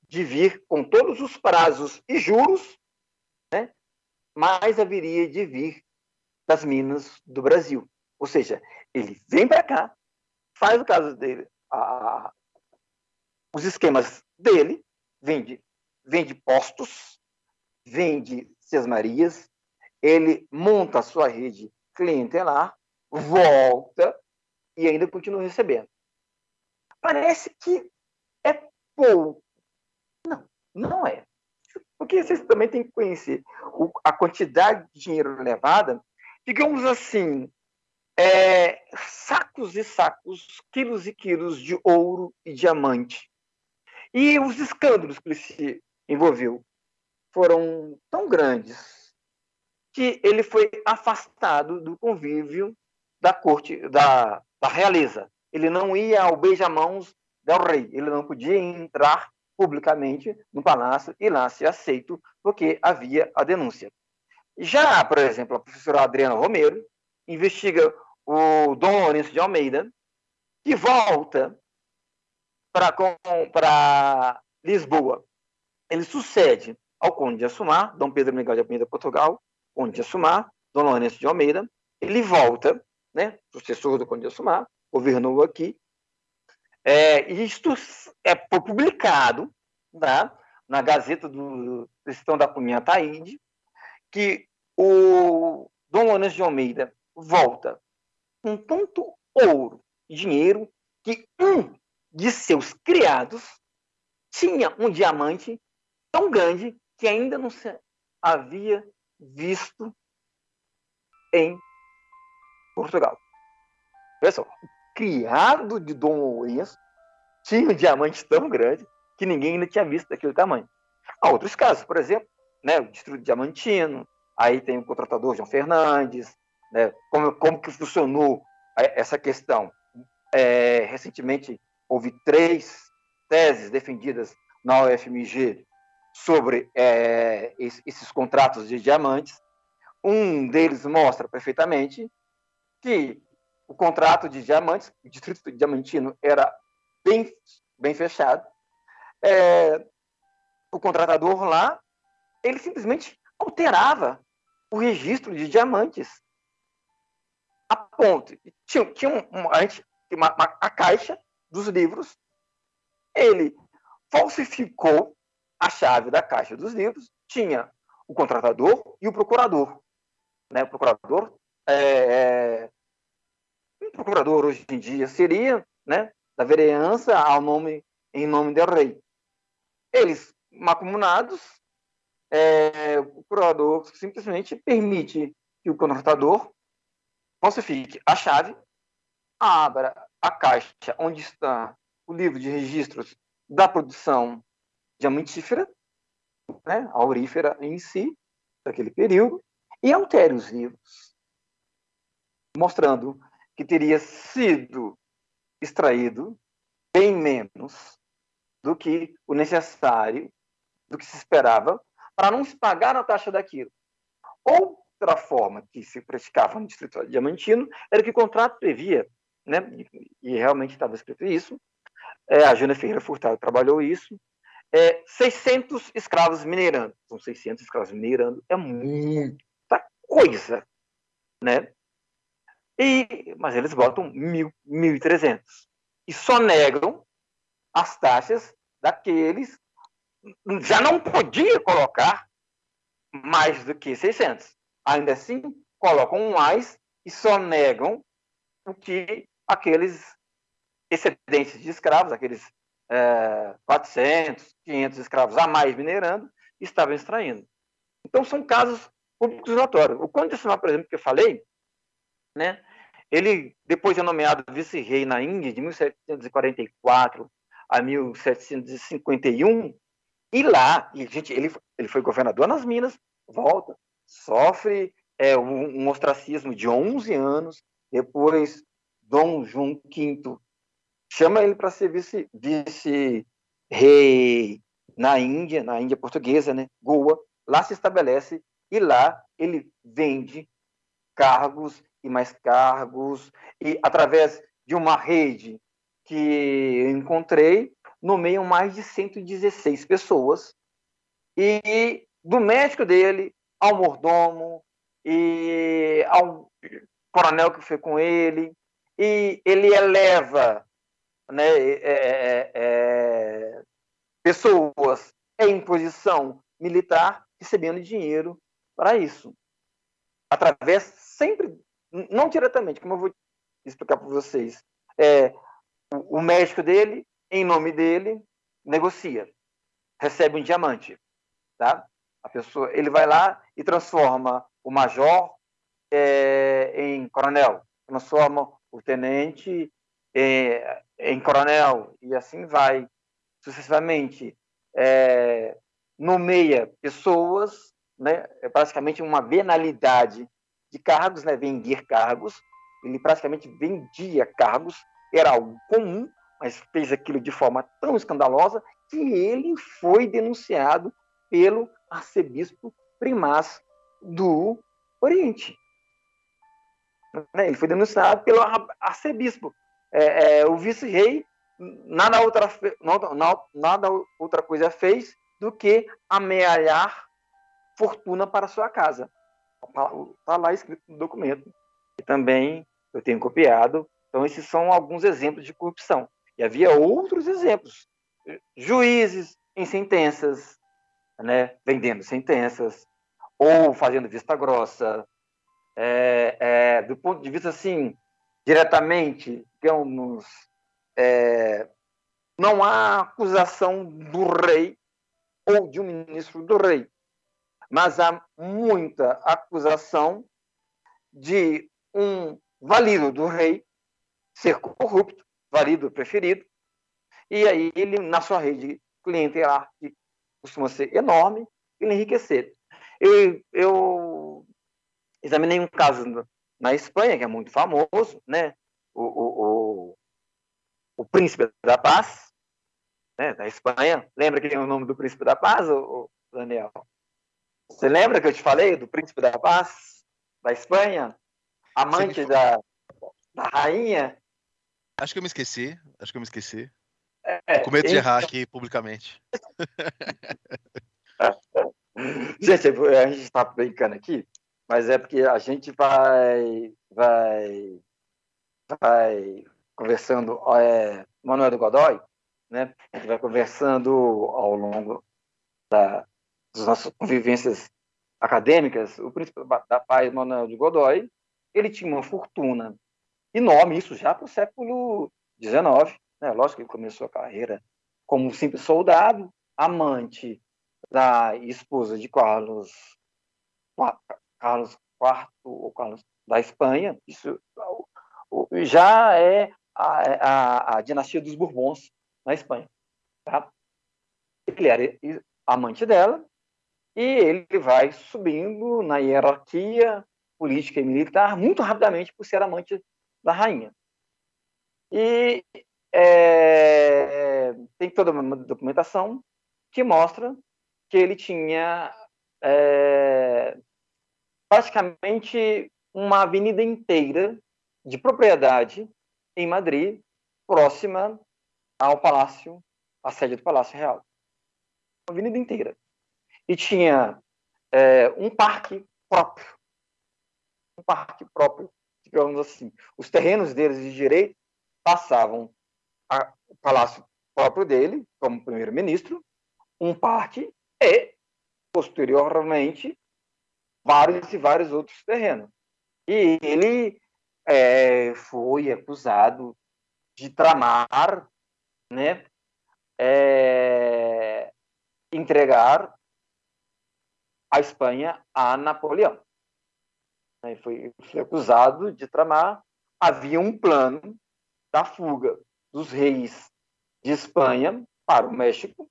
de vir com todos os prazos e juros, né? mais haveria de vir das minas do Brasil. Ou seja, ele vem para cá, faz o caso dele, a, os esquemas dele, vende, vende postos, vende Marias, ele monta a sua rede clientelar, volta e ainda continua recebendo. Parece que é pouco. Não, não é. Porque vocês também têm que conhecer a quantidade de dinheiro levada, digamos assim, é, sacos e sacos, quilos e quilos de ouro e diamante. E os escândalos que ele se envolveu foram tão grandes que ele foi afastado do convívio da corte, da, da realeza. Ele não ia ao beijamãos del rei, ele não podia entrar publicamente no palácio e lá ser aceito, porque havia a denúncia. Já, por exemplo, a professora Adriana Romero investiga o Dom Lourenço de Almeida, que volta para Lisboa. Ele sucede ao Conde de Assumar, Dom Pedro Miguel de Almeida, Portugal, Conde de Assumar, Dom Lourenço de Almeida. Ele volta, né, sucessor do Conde de Assumar, governou aqui. É, isto é publicado tá, na Gazeta do Cristão da Cunha Taíde, que o Dom Lourenço de Almeida volta com tanto ouro e dinheiro que um de seus criados tinha um diamante tão grande que ainda não se havia visto em Portugal. Pessoal, criado de Dom Lourenço tinha um diamante tão grande que ninguém ainda tinha visto daquele tamanho. Há outros casos, por exemplo, né, o Distrito Diamantino, aí tem o contratador João Fernandes, né, como, como que funcionou essa questão. É, recentemente houve três teses defendidas na UFMG sobre é, esses contratos de diamantes. Um deles mostra perfeitamente que o contrato de diamantes, o distrito diamantino, era bem, bem fechado. É, o contratador lá, ele simplesmente alterava o registro de diamantes. A ponto. Tinha, tinha um, a, gente, uma, uma, a caixa dos livros, ele falsificou a chave da caixa dos livros, tinha o contratador e o procurador. Né? O procurador, é, é, procurador hoje em dia seria né, da vereança ao nome, em nome do rei. Eles, macumunados, é, o procurador simplesmente permite que o contratador falsifique a chave, abra a caixa onde está o livro de registros da produção diamantífera, né, aurífera em si, daquele período, e altere os livros, mostrando que teria sido extraído bem menos do que o necessário, do que se esperava, para não se pagar a taxa daquilo. Outra forma que se praticava no Distrito Diamantino era que o contrato previa, né, e realmente estava escrito isso, é, a Jana Ferreira Furtado trabalhou isso, é, 600 escravos minerando. São 600 escravos minerando, é muita coisa, né? E, mas eles botam 1.300 e só negam as taxas daqueles já não podia colocar mais do que 600. Ainda assim, colocam mais e só negam o que aqueles excedentes de escravos, aqueles é, 400, 500 escravos a mais minerando, estavam extraindo. Então, são casos públicos notórios. O Sinal, por exemplo, que eu falei, né, ele, depois de nomeado vice-rei na Índia, de 1744 a 1751, e lá, e, gente, ele, ele foi governador nas Minas, volta, sofre é, um, um ostracismo de 11 anos, depois Dom João V chama ele para ser vice, vice-rei na Índia, na Índia portuguesa, né? Goa. Lá se estabelece e lá ele vende cargos e mais cargos e através de uma rede que eu encontrei, nomeiam mais de 116 pessoas e do médico dele ao mordomo e ao coronel que foi com ele e ele eleva né, é, é, é, pessoas em posição militar recebendo dinheiro para isso. Através, sempre, não diretamente, como eu vou explicar para vocês, é, o, médico dele, em nome dele, negocia, recebe um diamante. Tá? A pessoa, ele vai lá e transforma o major é, em coronel, transforma o tenente é, em coronel, e assim vai sucessivamente. É, nomeia pessoas né, é praticamente uma venalidade de cargos, né, vender cargos. Ele praticamente vendia cargos, era algo comum, mas fez aquilo de forma tão escandalosa que ele foi denunciado pelo arcebispo primaz do Oriente. Né, ele foi denunciado pelo arcebispo. É, é, o vice-rei nada outra, nada, nada outra coisa fez do que amealhar fortuna para sua casa. Está lá escrito no documento. E também eu tenho copiado. Então, esses são alguns exemplos de corrupção. E havia outros exemplos. Juízes em sentenças, né, vendendo sentenças, ou fazendo vista grossa. É, é, do ponto de vista, assim, diretamente, digamos, é, não há acusação do rei ou de um ministro do rei, mas há muita acusação de um valido do rei ser corrupto, valido preferido, e aí ele, na sua rede clientelar, que costuma ser enorme, ele enriquecer. Eu, eu examinei um caso na Espanha, que é muito famoso, né? O, o, o, o Príncipe da Paz, né? da Espanha. Lembra que tem o nome do Príncipe da Paz, o, Daniel? Você lembra que eu te falei do Príncipe da Paz, da Espanha? Amante da, da rainha? Acho que eu me esqueci. Acho que eu me esqueci. É, Com medo de errar aqui publicamente. gente, a gente está brincando aqui, mas é porque a gente vai, vai, vai conversando, é, Manuel do Godoy, né? A gente vai conversando ao longo da, das nossas convivências acadêmicas. O príncipe da paz, Manuel de Godoy, ele tinha uma fortuna enorme, isso já para o século XIX. Né? Lógico que ele começou a carreira como um simples soldado, amante da esposa de Carlos, Carlos IV ou Carlos da Espanha. Isso já é a, a, a dinastia dos Bourbons na Espanha. Tá? Ele era amante dela e ele vai subindo na hierarquia política e militar muito rapidamente por ser amante da rainha. E é, tem toda uma documentação que mostra que ele tinha é, praticamente uma avenida inteira de propriedade em Madrid, próxima ao palácio, à sede do Palácio Real. Uma avenida inteira. E tinha é, um parque próprio. Um parque próprio, digamos assim. Os terrenos deles de direito passavam o palácio próprio dele, como primeiro-ministro, um parque e, posteriormente, vários e vários outros terrenos. E ele é, foi acusado de tramar, né, é, entregar a Espanha a Napoleão. Ele foi, foi acusado de tramar. Havia um plano da fuga dos reis de Espanha para o México,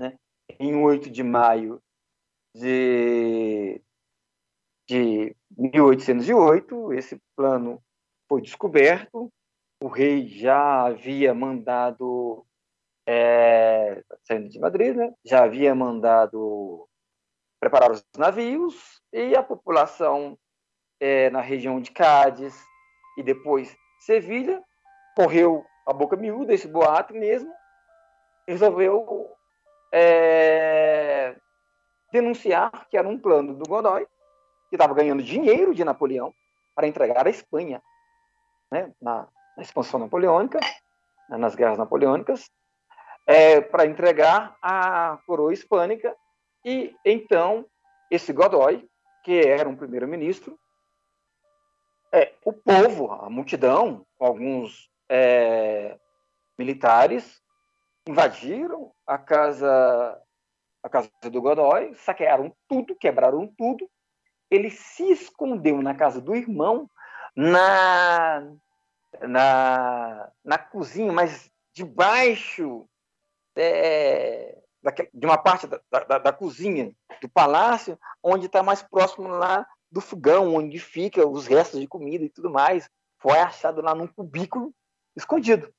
né, em 8 de maio de de 1808, esse plano foi descoberto, o rei já havia mandado, é, saindo de Madrid, né, já havia mandado preparar os navios e a população é, na região de Cádiz e depois Sevilha correu a boca miúda, esse boato mesmo, resolveu é, denunciar que era um plano do Godoy que estava ganhando dinheiro de Napoleão para entregar a Espanha né, na, na, expansão napoleônica, né, nas guerras napoleônicas, é, para entregar a coroa hispânica. E então, esse Godoy, que era um primeiro-ministro, é, o povo, a multidão, alguns é, militares, invadiram a casa, a casa do Godoy, saquearam tudo, quebraram tudo, ele se escondeu na casa do irmão, na, na, na cozinha, mas debaixo é, de uma parte da, da, da, cozinha do palácio, onde está mais próximo lá do fogão, onde fica os restos de comida e tudo mais. Foi achado lá num cubículo escondido.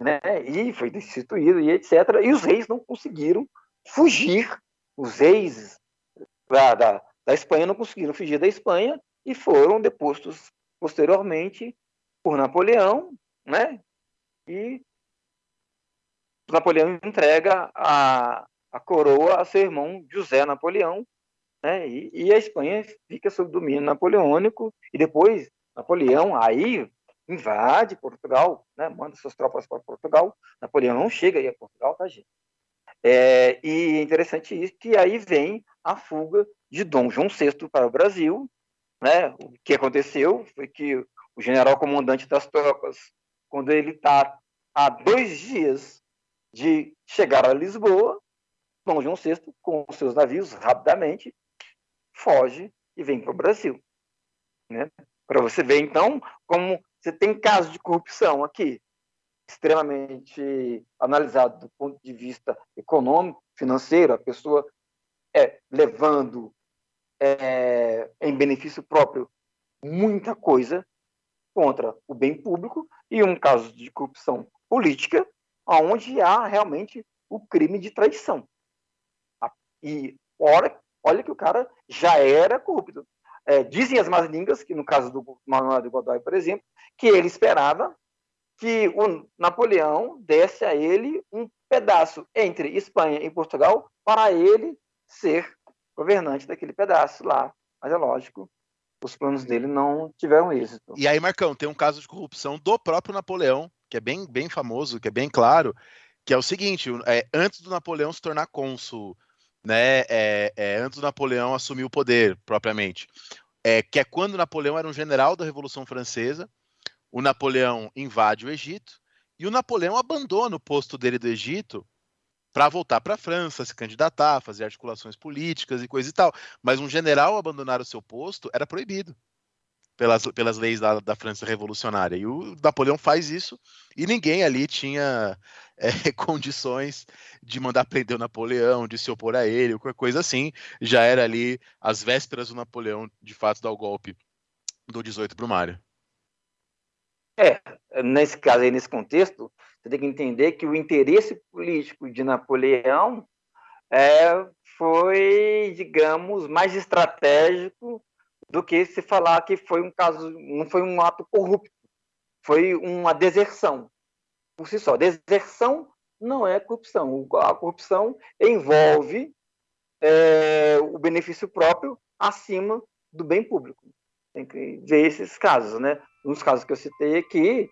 Né? E foi destituído e etc. E os reis não conseguiram fugir. Os reis da, da, da Espanha não conseguiram fugir da Espanha e foram depostos posteriormente por Napoleão, né? E Napoleão entrega a, a coroa a seu irmão José Napoleão, né? E, e a Espanha fica sob domínio napoleônico e depois Napoleão aí invade Portugal, né? Manda suas tropas para Portugal. Napoleão não chega aí a Portugal, tá gente? É, e é interessante isso que aí vem a fuga de Dom João VI para o Brasil, né? O que aconteceu foi que o general comandante das tropas, quando ele está a dois dias de chegar a Lisboa, Dom João VI, com seus navios, rapidamente foge e vem para o Brasil. Né? Para você ver, então, como você tem casos de corrupção aqui, extremamente analisado do ponto de vista econômico, financeiro, a pessoa é levando é, em benefício próprio muita coisa contra o bem público e um caso de corrupção política, onde há realmente o crime de traição. E olha, olha que o cara já era corrupto. É, dizem as más línguas, que no caso do Manuel de Godoy, por exemplo, que ele esperava que o Napoleão desse a ele um pedaço entre Espanha e Portugal para ele ser governante daquele pedaço lá. Mas é lógico, os planos dele não tiveram êxito. E aí, Marcão, tem um caso de corrupção do próprio Napoleão, que é bem, bem famoso, que é bem claro, que é o seguinte: é, antes do Napoleão se tornar cônsul, né, é, é, antes do Napoleão assumir o poder propriamente, é, que é quando Napoleão era um general da Revolução Francesa, o Napoleão invade o Egito e o Napoleão abandona o posto dele do Egito para voltar para a França, se candidatar, fazer articulações políticas e coisa e tal. Mas um general abandonar o seu posto era proibido pelas, pelas leis da, da França revolucionária. E o Napoleão faz isso e ninguém ali tinha é, condições de mandar prender o Napoleão, de se opor a ele, qualquer coisa assim. Já era ali as vésperas do Napoleão, de fato, dar o golpe do 18 Brumário. É, nesse caso aí, nesse contexto, você tem que entender que o interesse político de Napoleão é, foi, digamos, mais estratégico do que se falar que foi um caso, não foi um ato corrupto, foi uma deserção por si só. Deserção não é corrupção. A corrupção envolve é, o benefício próprio acima do bem público. Tem que ver esses casos, né? Nos casos que eu citei aqui,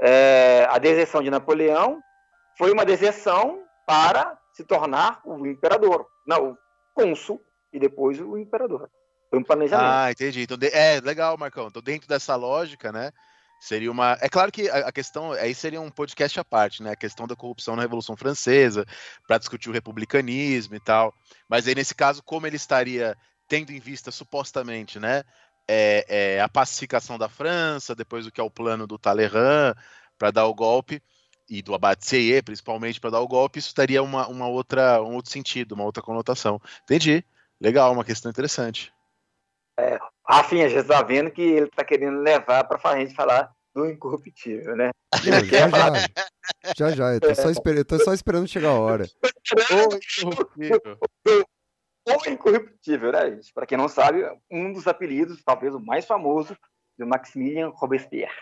é, a deserção de Napoleão foi uma deserção para se tornar o imperador, não, o cônsul e depois o imperador. Foi um planejamento. Ah, entendi. Então, é legal, Marcão. Então, dentro dessa lógica, né? Seria uma. É claro que a, questão. Aí seria um podcast à parte, né? A questão da corrupção na Revolução Francesa, para discutir o republicanismo e tal. Mas aí, nesse caso, como ele estaria tendo em vista, supostamente, né? é, é, a pacificação da França, depois o que é o plano do Talleyrand para dar o golpe, e do Abate Seye, principalmente para dar o golpe, isso teria uma, uma outra, um outro sentido, uma outra conotação. Entendi. Legal, uma questão interessante. É, Rafinha já está vendo que ele está querendo levar para a gente falar do incorruptível, né? já, já, falar... já, já, eu tô, só esper... eu tô só esperando chegar a hora. ou incorruptível, né, gente? Para quem não sabe, um dos apelidos, talvez o mais famoso, do Maximilien Robespierre.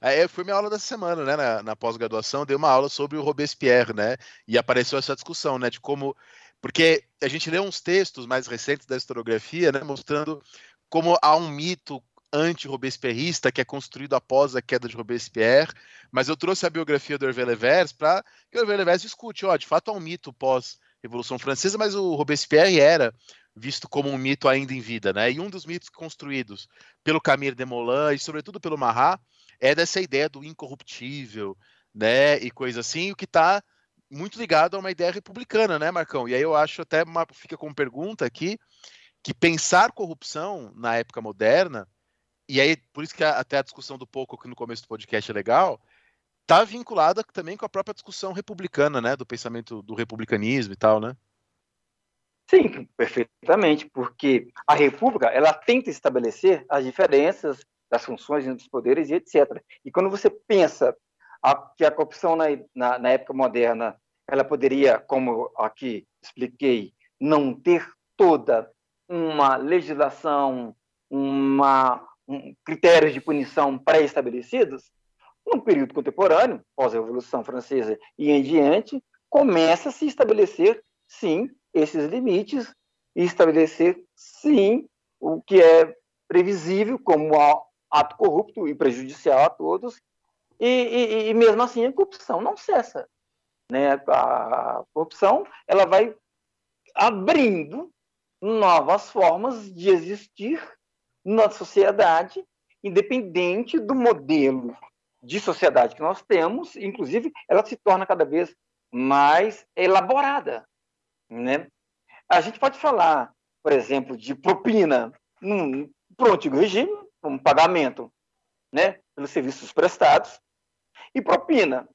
É, foi minha aula dessa semana, né? Na, na pós-graduação, dei uma aula sobre o Robespierre, né? E apareceu essa discussão, né? De como. Porque a gente lê uns textos mais recentes da historiografia, né? Mostrando como há um mito anti-robespierrista que é construído após a queda de Robespierre, mas eu trouxe a biografia do Hervé Levers para que o Hervé Levers discute, ó, de fato há um mito pós Revolução Francesa, mas o Robespierre era visto como um mito ainda em vida, né? E um dos mitos construídos pelo Camille Desmoulins e sobretudo pelo Marat é dessa ideia do incorruptível, né? E coisa assim, o que está muito ligado a uma ideia republicana, né, Marcão? E aí eu acho até uma, fica como pergunta aqui que pensar corrupção na época moderna e aí por isso que até a discussão do pouco aqui no começo do podcast é legal, está vinculada também com a própria discussão republicana, né, do pensamento do republicanismo e tal, né? Sim, perfeitamente, porque a República ela tenta estabelecer as diferenças das funções e dos poderes e etc. E quando você pensa a, que a corrupção na, na, na, época moderna ela poderia, como aqui expliquei, não ter toda uma legislação, uma, um, critérios de punição pré-estabelecidos, no período contemporâneo, pós-revolução francesa e em diante, começa a se estabelecer, sim, esses limites e estabelecer, sim, o que é previsível como ato corrupto e prejudicial a todos, e, e, e mesmo assim a corrupção não cessa. Né? A corrupção ela vai abrindo novas formas de existir na sociedade, independente do modelo de sociedade que nós temos, inclusive ela se torna cada vez mais elaborada. Né? A gente pode falar, por exemplo, de propina para o antigo regime, um pagamento né, pelos serviços prestados, e propina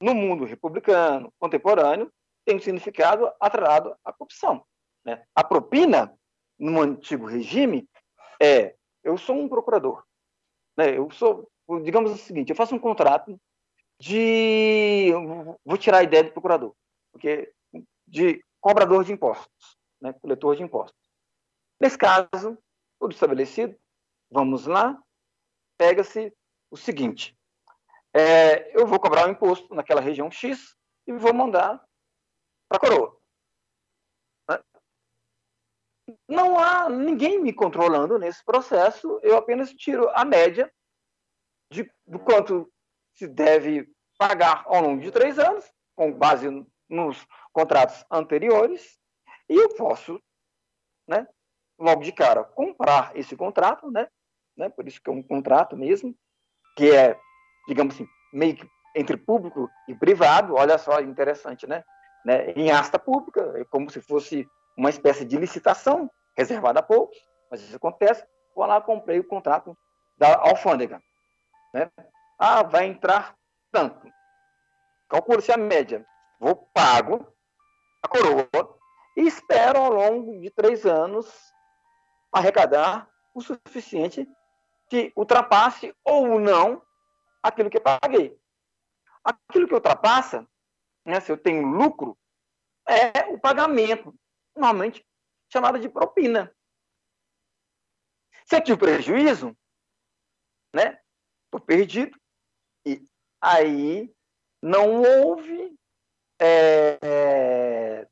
no mundo republicano contemporâneo tem um significado atrelado à corrupção. Né? A propina, no antigo regime, é: eu sou um procurador, né? eu sou, digamos o seguinte, eu faço um contrato de. Vou tirar a ideia de procurador, porque de cobrador de impostos, né? coletor de impostos. Nesse caso, tudo estabelecido, vamos lá, pega-se o seguinte: é, eu vou cobrar o um imposto naquela região X e vou mandar para a coroa. Não há ninguém me controlando nesse processo, eu apenas tiro a média de, do quanto se deve pagar ao longo de três anos, com base nos contratos anteriores, e eu posso, né, logo de cara, comprar esse contrato, né, né, por isso que é um contrato mesmo, que é, digamos assim, meio que entre público e privado, olha só, interessante, né? né? Em asta pública, é como se fosse uma espécie de licitação reservada a poucos, mas isso acontece, vou lá, comprei o contrato da alfândega, né? Ah, vai entrar tanto. Calcula-se a média. Vou pago a coroa e espero ao longo de três anos arrecadar o suficiente que ultrapasse ou não aquilo que paguei. Aquilo que ultrapassa, né, se eu tenho lucro, é o pagamento, normalmente chamado de propina. Se eu tive prejuízo, né, estou perdido, e aí não houve, é, é,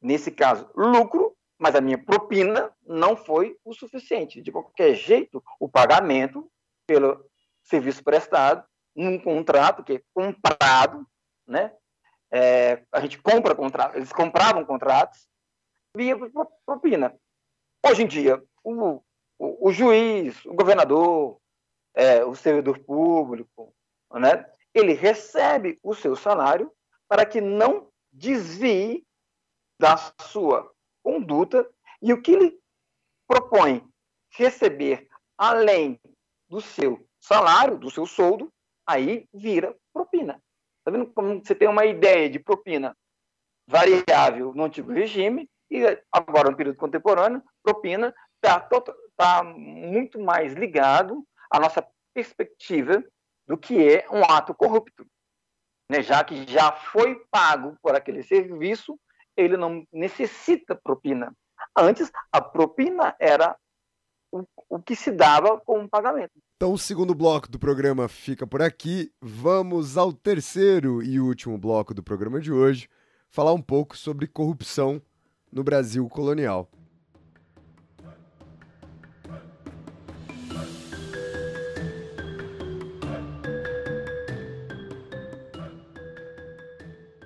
nesse caso, lucro, mas a minha propina não foi o suficiente. De qualquer jeito, o pagamento pelo serviço prestado, num contrato que é comprado, né? É, a gente compra contratos, eles compravam contratos via propina. Hoje em dia, o, o, o juiz, o governador, é, o servidor público, né? Ele recebe o seu salário para que não desvie da sua conduta e o que ele propõe receber além do seu salário, do seu soldo, aí vira propina. Está vendo como você tem uma ideia de propina variável no antigo regime e agora no período contemporâneo, propina está tá muito mais ligado à nossa perspectiva do que é um ato corrupto. Né? Já que já foi pago por aquele serviço ele não necessita propina. Antes, a propina era o, o que se dava como pagamento. Então, o segundo bloco do programa fica por aqui. Vamos ao terceiro e último bloco do programa de hoje, falar um pouco sobre corrupção no Brasil colonial.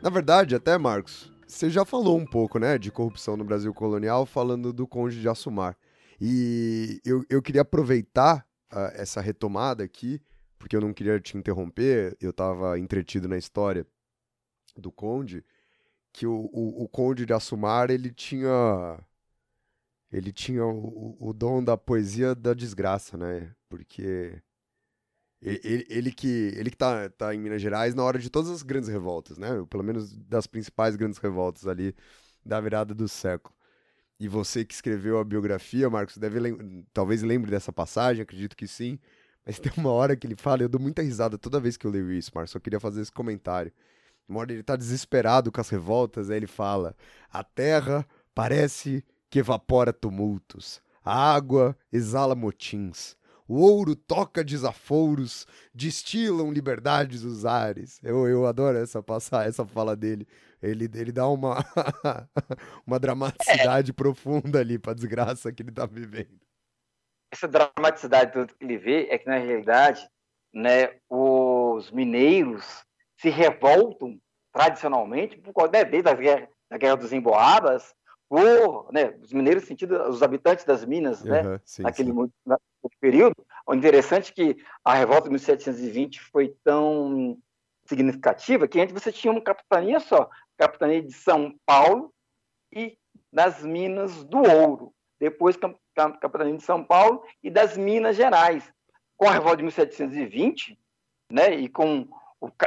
Na verdade, até Marcos, você já falou um pouco, né, de corrupção no Brasil colonial, falando do Conde de Assumar. E eu, eu queria aproveitar uh, essa retomada aqui, porque eu não queria te interromper, eu estava entretido na história do Conde, que o, o, o, Conde de Assumar, ele tinha ele tinha o, o, dom da poesia da desgraça, né? Porque ele, ele, que, ele que tá, tá em Minas Gerais na hora de todas as grandes revoltas, né? Pelo menos das principais grandes revoltas ali da virada do século. e você que escreveu a biografia, Marcos, deve lem talvez lembre dessa passagem, acredito que sim. Mas tem uma hora que ele fala, eu dou muita risada toda vez que eu leio isso, Marcos. Só queria fazer esse comentário. Uma hora ele tá desesperado com as revoltas, aí ele fala: A terra parece que evapora tumultos, a água exala motins, o ouro toca desafouros, destilam liberdades os ares. Eu, eu adoro essa passar essa fala dele. Ele, ele dá uma, uma dramaticidade é. profunda ali pra desgraça que ele tá vivendo. Essa dramaticidade que ele vê é que, na realidade, né, os mineiros se revoltam tradicionalmente por causa né, desde a guerra, da guerra dos emboabas, por né, os mineiros sentido os habitantes das minas, uhum, né, sim, naquele sim. período. O interessante é que a revolta de 1720 foi tão significativa que antes você tinha uma capitania só, capitania de São Paulo e das Minas do Ouro. Depois capitania de São Paulo e das Minas Gerais. Com a revolta de 1720, né, e com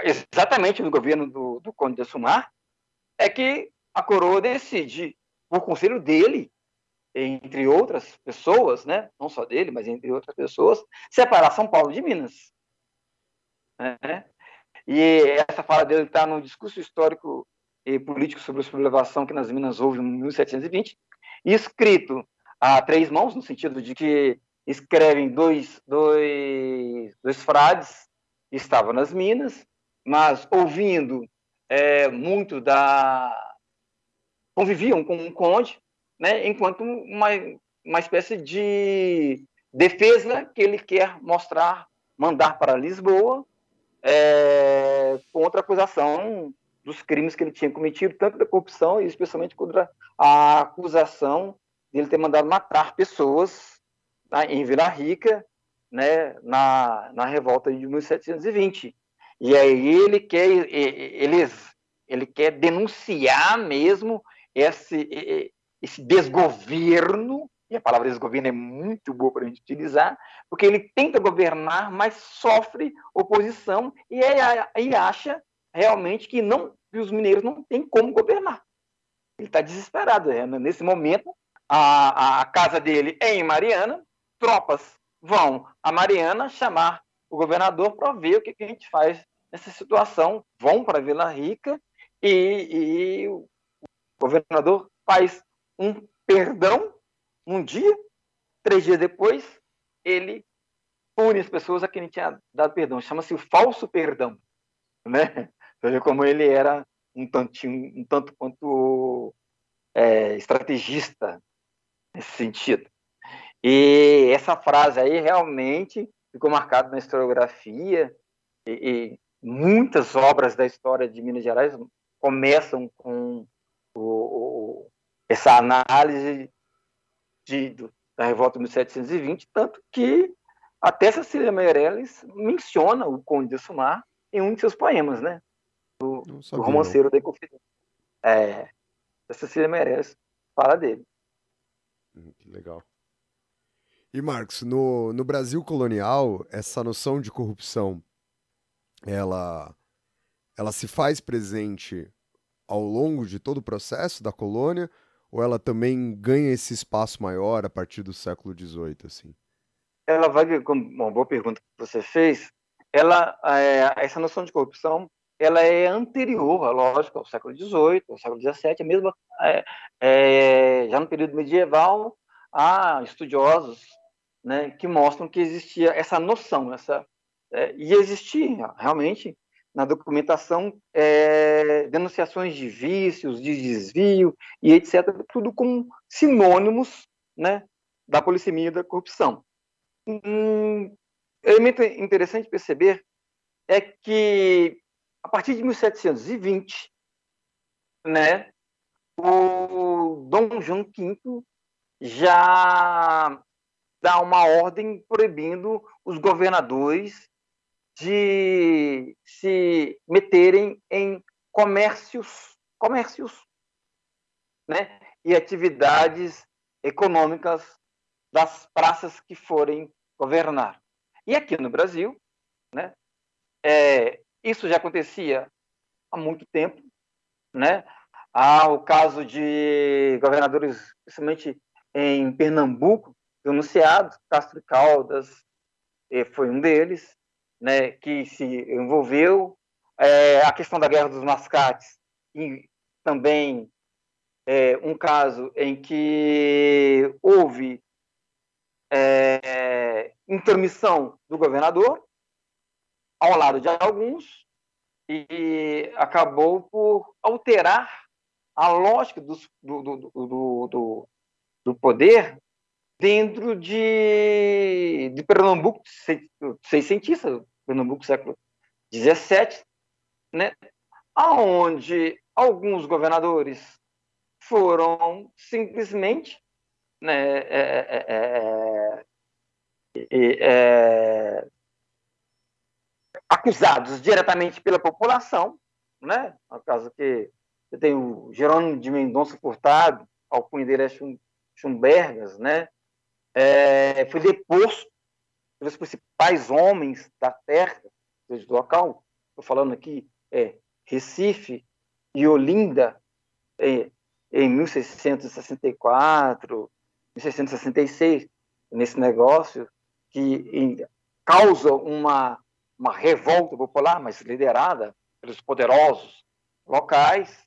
exatamente no governo do, do Conde de Assumar, é que a coroa decide, por conselho dele, entre outras pessoas, né, não só dele, mas entre outras pessoas, separar São Paulo de Minas. Né? E essa fala dele está no discurso histórico e político sobre a sublevação que nas Minas houve em 1720, escrito a três mãos, no sentido de que escrevem dois, dois, dois frades que estavam nas Minas, mas ouvindo é, muito da. conviviam com um conde, né, enquanto uma, uma espécie de defesa que ele quer mostrar, mandar para Lisboa, é, contra a acusação dos crimes que ele tinha cometido, tanto da corrupção e especialmente contra a acusação de ele ter mandado matar pessoas tá, em Vila Rica, né, na, na revolta de 1720. E aí ele quer, ele, ele quer denunciar mesmo esse, esse desgoverno, e a palavra desgoverno é muito boa para a gente utilizar, porque ele tenta governar, mas sofre oposição e, aí, acha realmente que não que os mineiros não têm como governar. Ele está desesperado. Né? Nesse momento, a, a casa dele é em Mariana, tropas vão a Mariana chamar o governador para ver o que, que, a gente faz nessa situação. Vão para Vila Rica e, e o governador faz um perdão um dia, três dias depois, ele pune as pessoas a quem ele tinha dado perdão. Chama-se o falso perdão. Né? Veja como ele era um, tantinho, um tanto quanto é, estrategista nesse sentido. E essa frase aí realmente ficou marcada na historiografia e, e muitas obras da história de Minas Gerais começam com o, o, essa análise de, do, da revolta de 1720, tanto que até Cecília Meirelles menciona o Conde de Sumar em um de seus poemas, né? Do, do romanceiro da Inconfidência. É, a Cecília Meirelles fala dele. Hum, que legal. E, Marcos, no, no Brasil colonial, essa noção de corrupção, ela, ela se faz presente ao longo de todo o processo da colônia ou ela também ganha esse espaço maior a partir do século XVIII, assim? Ela vai, como uma boa pergunta que você fez, ela, é, essa noção de corrupção, ela é anterior, lógico, ao século XVIII, ao século XVII, mesma, é, é, já no período medieval, há estudiosos né, que mostram que existia essa noção, essa, é, e existia realmente na documentação é, denunciações de vícios, de desvio e etc., tudo com sinônimos né, da polissemia e da corrupção. Um elemento interessante perceber é que, a partir de 1720, né, o Dom João V já dá uma ordem proibindo os governadores de se meterem em comércios, comércios, né? E atividades econômicas das praças que forem governar. E aqui no Brasil, né? É, isso já acontecia há muito tempo, né? Há o caso de governadores, principalmente em Pernambuco, denunciados, Castro Caldas foi um deles, né, que se envolveu. É, a questão da Guerra dos Mascates, e também é, um caso em que houve é, intermissão do governador, ao lado de alguns, e acabou por alterar a lógica do, do, do, do, do poder dentro de, de Pernambuco, seis cientistas, Pernambuco século XVII, né, aonde alguns governadores foram simplesmente né, é, é, é, é, acusados diretamente pela população, né? No caso que você tem o Jerônimo de Mendonça Furtado, alcunha dele é Schumbergas, né? É, foi deposto pelos principais homens da terra, do local, estou falando aqui, é Recife e Olinda, é, em 1664, 1666, nesse negócio, que em, causa uma, uma revolta popular, mas liderada pelos poderosos locais,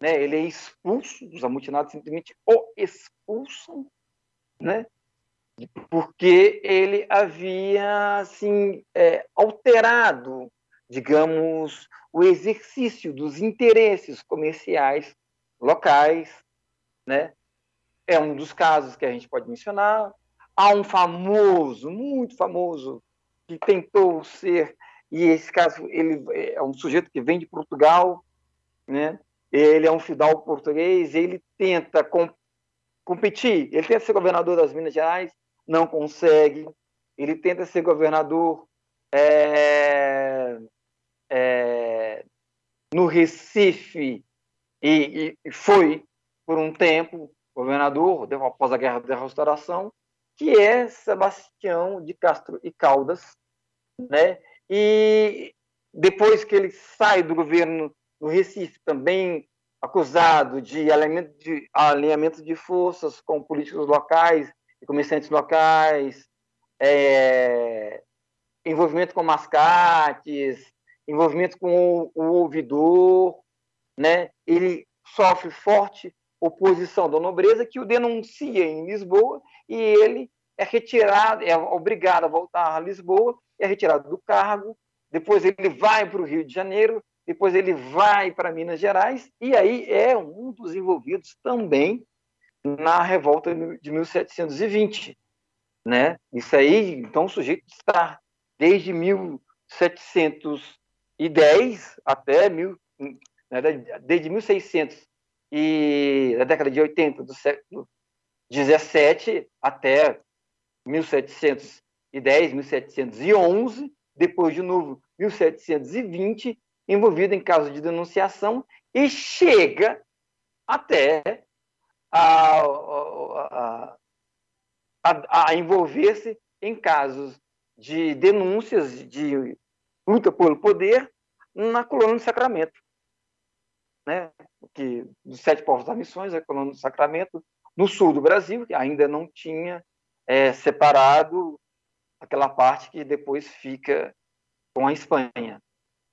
né? ele é expulso, os amotinados simplesmente o expulsam, né? Porque ele havia assim é, alterado, digamos, o exercício dos interesses comerciais locais, né? É um dos casos que a gente pode mencionar. Há um famoso, muito famoso, que tentou ser e esse caso ele é um sujeito que vem de Portugal, né? Ele é um fidalgo português, ele tenta com, competir, ele tenta ser governador das Minas Gerais, não consegue. Ele tenta ser governador é, é, no Recife e, e, foi por um tempo governador após a Guerra da Restauração, que é Sebastião de Castro e Caldas, né? E depois que ele sai do governo do Recife, também acusado de alinhamento de, alinhamento de forças com políticos locais comerciantes locais, é, envolvimento com mascates, envolvimento com o, o ouvidor, né? Ele sofre forte oposição da nobreza que o denuncia em Lisboa e ele é retirado, é obrigado a voltar a Lisboa, é retirado do cargo, depois ele vai para o Rio de Janeiro, depois ele vai para Minas Gerais e aí é um dos envolvidos também na revolta de 1720, né? Isso aí, então o sujeito está desde 1710 até mil, desde 1600 e da década de 80 do século 17 até 1710, 1711, depois de novo 1720, envolvido em casos de denunciação e chega até a, a, a, a envolver-se em casos de denúncias de luta pelo poder na colônia do Sacramento. Né? Que, dos sete povos das missões, a colônia do Sacramento, no sul do Brasil, que ainda não tinha é, separado aquela parte que depois fica com a Espanha.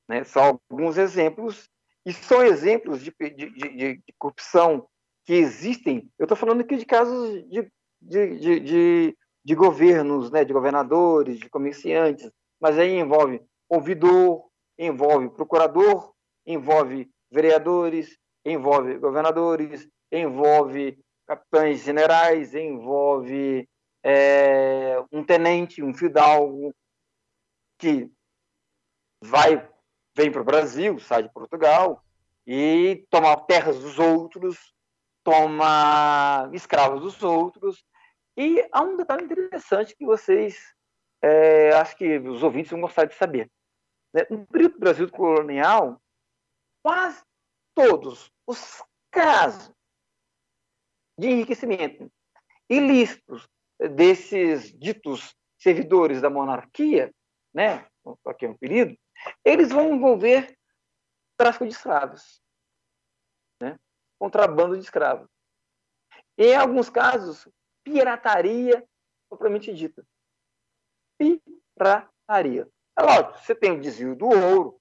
Né? São alguns exemplos, e são exemplos de, de, de, de corrupção que existem, eu estou falando aqui de casos de, de, de, de, de governos, né, de governadores, de comerciantes, mas aí envolve ouvidor, envolve procurador, envolve vereadores, envolve governadores, envolve capitães generais, envolve é, um tenente, um fidalgo que vai vem para o Brasil, sai de Portugal e toma terras dos outros toma escravos dos outros. E há um detalhe interessante que vocês, é, acho que os ouvintes vão gostar de saber. Né? No período do Brasil colonial, quase todos os casos de enriquecimento ilícitos desses ditos servidores da monarquia, né, aqui é um período, eles vão envolver tráfico de escravos. Contrabando de escravos. Em alguns casos, pirataria propriamente dita. Pirataria. É lógico, você tem o desvio do ouro,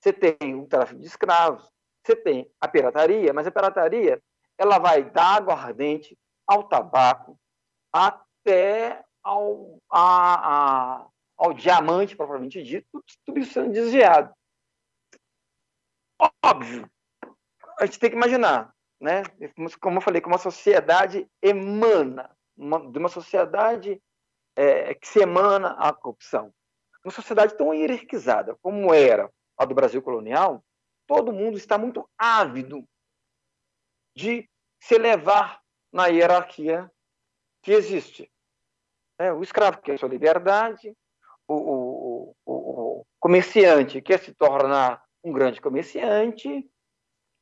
você tem o tráfico de escravos, você tem a pirataria, mas a pirataria ela vai da aguardente ao tabaco até ao, a, a, ao diamante propriamente dito, tudo isso sendo desviado. Óbvio, a gente tem que imaginar, né? Como eu falei, que uma sociedade emana, uma, de uma sociedade é, que se emana a corrupção. Uma sociedade tão hierarquizada como era a do Brasil colonial, todo mundo está muito ávido de se elevar na hierarquia que existe. É, o escravo quer sua liberdade, o, o, o, o comerciante quer se tornar um grande comerciante,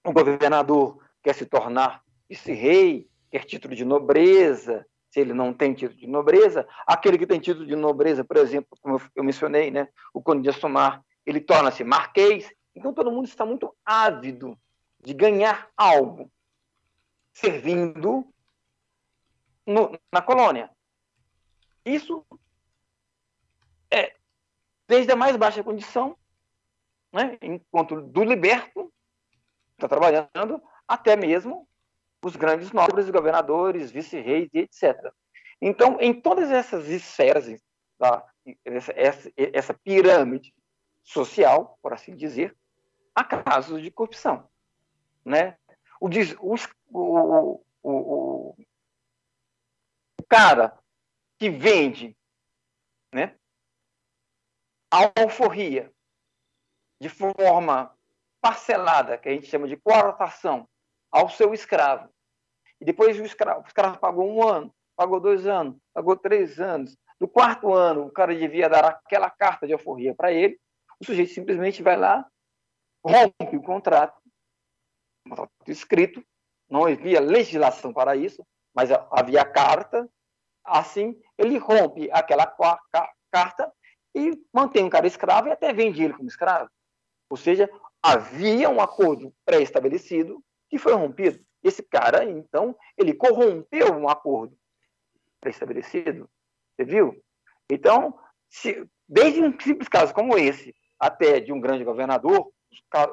o governador quer se tornar vice-rei, quer título de nobreza, se ele não tem título de nobreza. Aquele que tem título de nobreza, por exemplo, como eu mencionei, né, o Conde de Assumar, ele torna-se marquês. Então todo mundo está muito ávido de ganhar algo servindo no, na colônia. Isso é desde a mais baixa condição, né, enquanto do liberto está trabalhando, até mesmo os grandes nobres, governadores, vice-reis e etc. Então, em todas essas esferas, tá, essa, essa, essa, pirâmide social, por assim dizer, há casos de corrupção. Né? O, o, o, o cara que vende né, a alforria de forma parcelada, que a gente chama de coartação, ao seu escravo. E depois o escravo, o escravo pagou um ano, pagou dois anos, pagou três anos. No quarto ano, o cara devia dar aquela carta de alforria para ele. O sujeito simplesmente vai lá, rompe o contrato, um contrato escrito, não havia legislação para isso, mas havia carta. Assim, ele rompe aquela carta e mantém o cara escravo e até vende ele como escravo. Ou seja, havia um acordo pré-estabelecido que foi rompido. Esse cara, então, ele corrompeu um acordo pré-estabelecido. Você viu? Então, se, desde um simples caso como esse, até de um grande governador,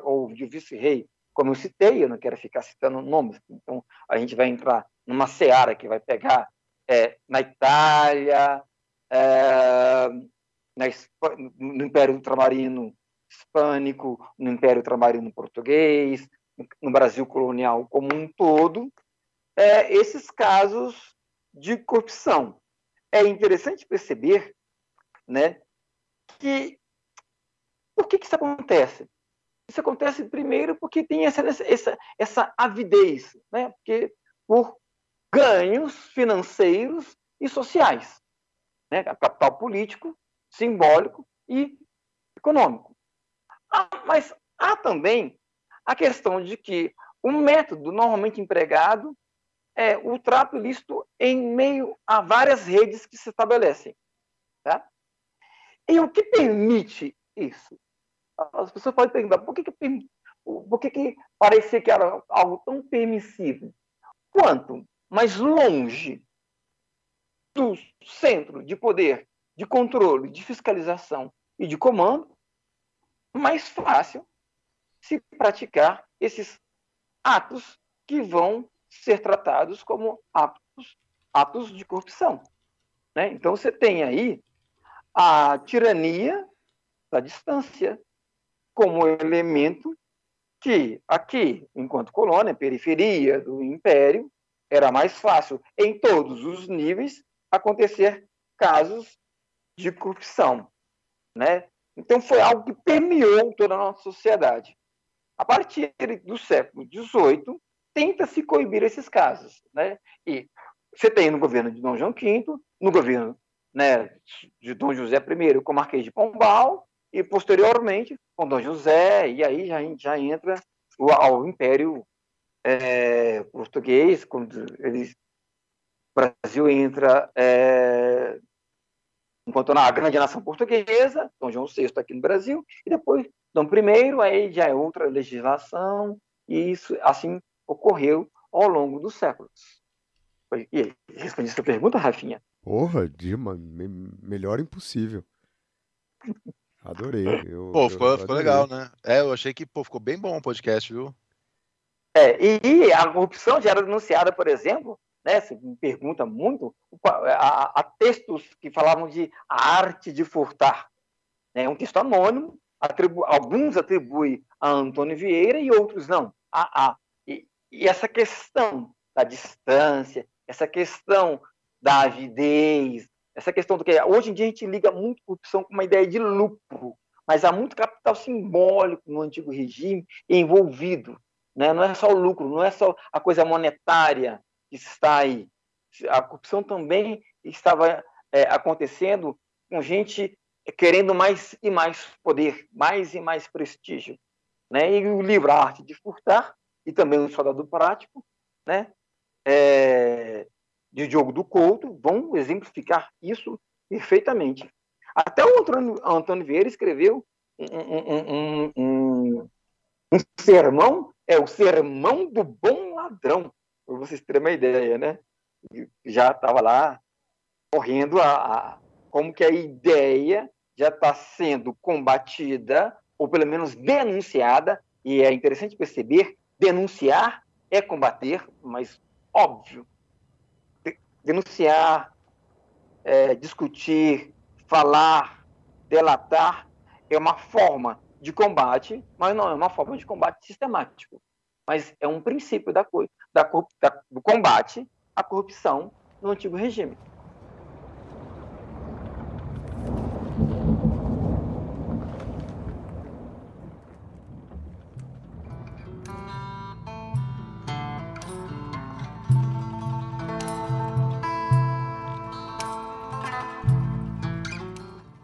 ou de um vice-rei, como eu citei, eu não quero ficar citando nomes, então a gente vai entrar numa seara que vai pegar é, na Itália, é, na, no Império Ultramarino Hispânico, no Império Ultramarino Português, no Brasil colonial como um todo, é, esses casos de corrupção. É interessante perceber né, que por que, que isso acontece? Isso acontece primeiro porque tem essa, essa, essa avidez, né? porque por ganhos financeiros e sociais, né? capital político, simbólico e econômico. Ah, mas há também a questão de que o método normalmente empregado é o trato ilícito em meio a várias redes que se estabelecem. Tá? E o que permite isso? As pessoas podem perguntar por que, que, por que, que parecia que era algo tão permissivo? Quanto mais longe do centro de poder, de controle, de fiscalização e de comando, mais fácil se praticar esses atos que vão ser tratados como atos, atos de corrupção. Né? Então, você tem aí a tirania da distância como elemento que aqui, enquanto colônia, periferia do império, era mais fácil em todos os níveis acontecer casos de corrupção, né? Então foi algo que permeou toda a nossa sociedade. A partir do século XVIII, tenta-se coibir esses casos. Né? E você tem no governo de Dom João V, no governo né, de Dom José I com o Marquês de Pombal, e posteriormente com Dom José, e aí já, já entra o, o Império é, Português, quando eles, o Brasil entra é, enquanto na grande nação portuguesa, Dom João VI aqui no Brasil, e depois Dom I, aí já é outra legislação, e isso assim ocorreu ao longo dos séculos. E respondi essa pergunta, Rafinha. Porra, Dima, me melhor impossível. Adorei. Eu, pô, eu ficou, adorei. ficou legal, né? É, eu achei que pô, ficou bem bom o podcast, viu? É, e a corrupção já era denunciada, por exemplo, né, se me pergunta muito, há textos que falavam de a arte de furtar. É um texto anônimo, atribu alguns atribuem a Antônio Vieira e outros não. A, a. E, e essa questão da distância, essa questão da avidez, essa questão do que hoje em dia a gente liga muito corrupção com uma ideia de lucro, mas há muito capital simbólico no antigo regime envolvido. Né? Não é só o lucro, não é só a coisa monetária que está aí. A corrupção também estava é, acontecendo com gente querendo mais e mais poder, mais e mais prestígio. Né? E o livro A Arte de Furtar, e também o Soldado Prático, né? É, de Diogo do Couto, vão exemplificar isso perfeitamente. Até o Antônio, Antônio Vieira escreveu um, um, um, um, sermão, é o sermão do bom ladrão, para vocês terem uma ideia, né? Já estava lá correndo a, a, como que a ideia já está sendo combatida, ou pelo menos denunciada, e é interessante perceber, denunciar é combater, mas óbvio, denunciar, é, discutir, falar, delatar é uma forma de combate, mas não é uma forma de combate sistemático. Mas é um princípio da, da, da, do combate à corrupção no antigo regime.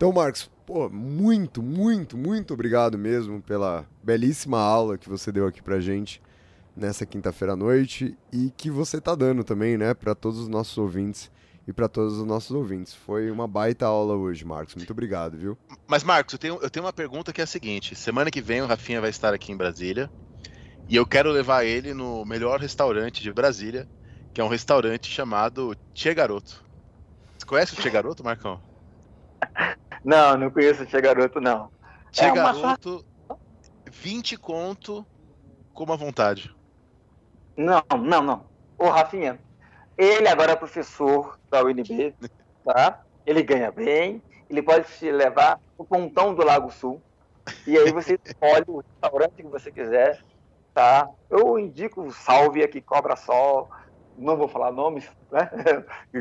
Então, Marcos, pô, muito, muito, muito obrigado mesmo pela belíssima aula que você deu aqui pra gente nessa quinta-feira à noite e que você tá dando também, né, para todos os nossos ouvintes e para todos os nossos ouvintes. Foi uma baita aula hoje, Marcos. Muito obrigado, viu? Mas, Marcos, eu tenho, eu tenho uma pergunta que é a seguinte: semana que vem o Rafinha vai estar aqui em Brasília e eu quero levar ele no melhor restaurante de Brasília, que é um restaurante chamado Tia Garoto. Você conhece o Tia Garoto, Marcão? Não, não conheço o Tia Garoto, não. Tia é Garoto, uma... 20 conto com uma vontade. Não, não, não. Ô, Rafinha, ele agora é professor da UNB, tá? Ele ganha bem, ele pode te levar o pontão do Lago Sul, e aí você escolhe o restaurante que você quiser, tá? Eu indico o Salve aqui, Cobra Sol, não vou falar nomes, né?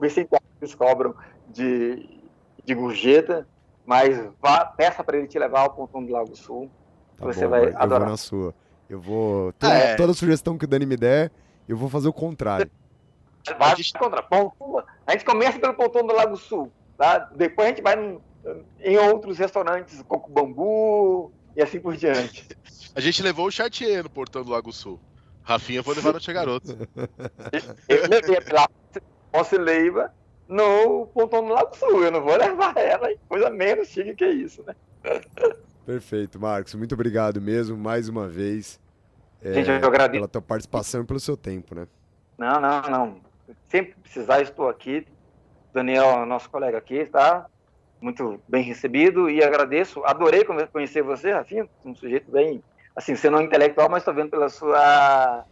Ver se eles cobram de de gorjeta, mas vá, peça para ele te levar ao pontão do Lago Sul. Tá você bom, vai eu adorar. vou na sua. Eu vou. Toda, é. toda sugestão que o Dani me der, eu vou fazer o contrário. A gente... contra. A gente começa pelo pontão do Lago Sul. Tá? Depois a gente vai num, em outros restaurantes, Coco Bambu e assim por diante. A gente levou o Chartier no portão do Lago Sul. Rafinha vou levar no Tia Garoto. Eu levei lá, Posse Leiva, no pontão do Lago Sul. Eu não vou levar ela em coisa menos chique que isso, né? Perfeito, Marcos. Muito obrigado mesmo, mais uma vez. É, Gente, eu agradeço. Pela tua participação e pelo seu tempo, né? Não, não, não. Sempre precisar, estou aqui. Daniel, nosso colega aqui, tá? Muito bem recebido e agradeço. Adorei conhecer você, Rafinha, um sujeito bem, assim, você não é intelectual, mas estou vendo pela sua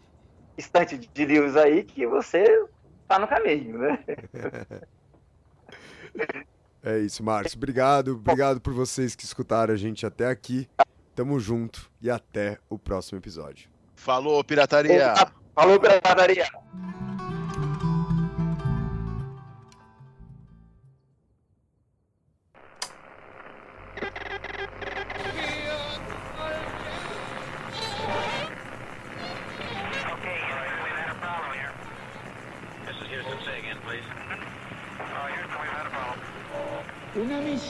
estante de livros aí que você tá no caminho, né? É isso, Marcos. Obrigado, obrigado por vocês que escutaram a gente até aqui. Tamo junto e até o próximo episódio. Falou, pirataria! Falou, pirataria!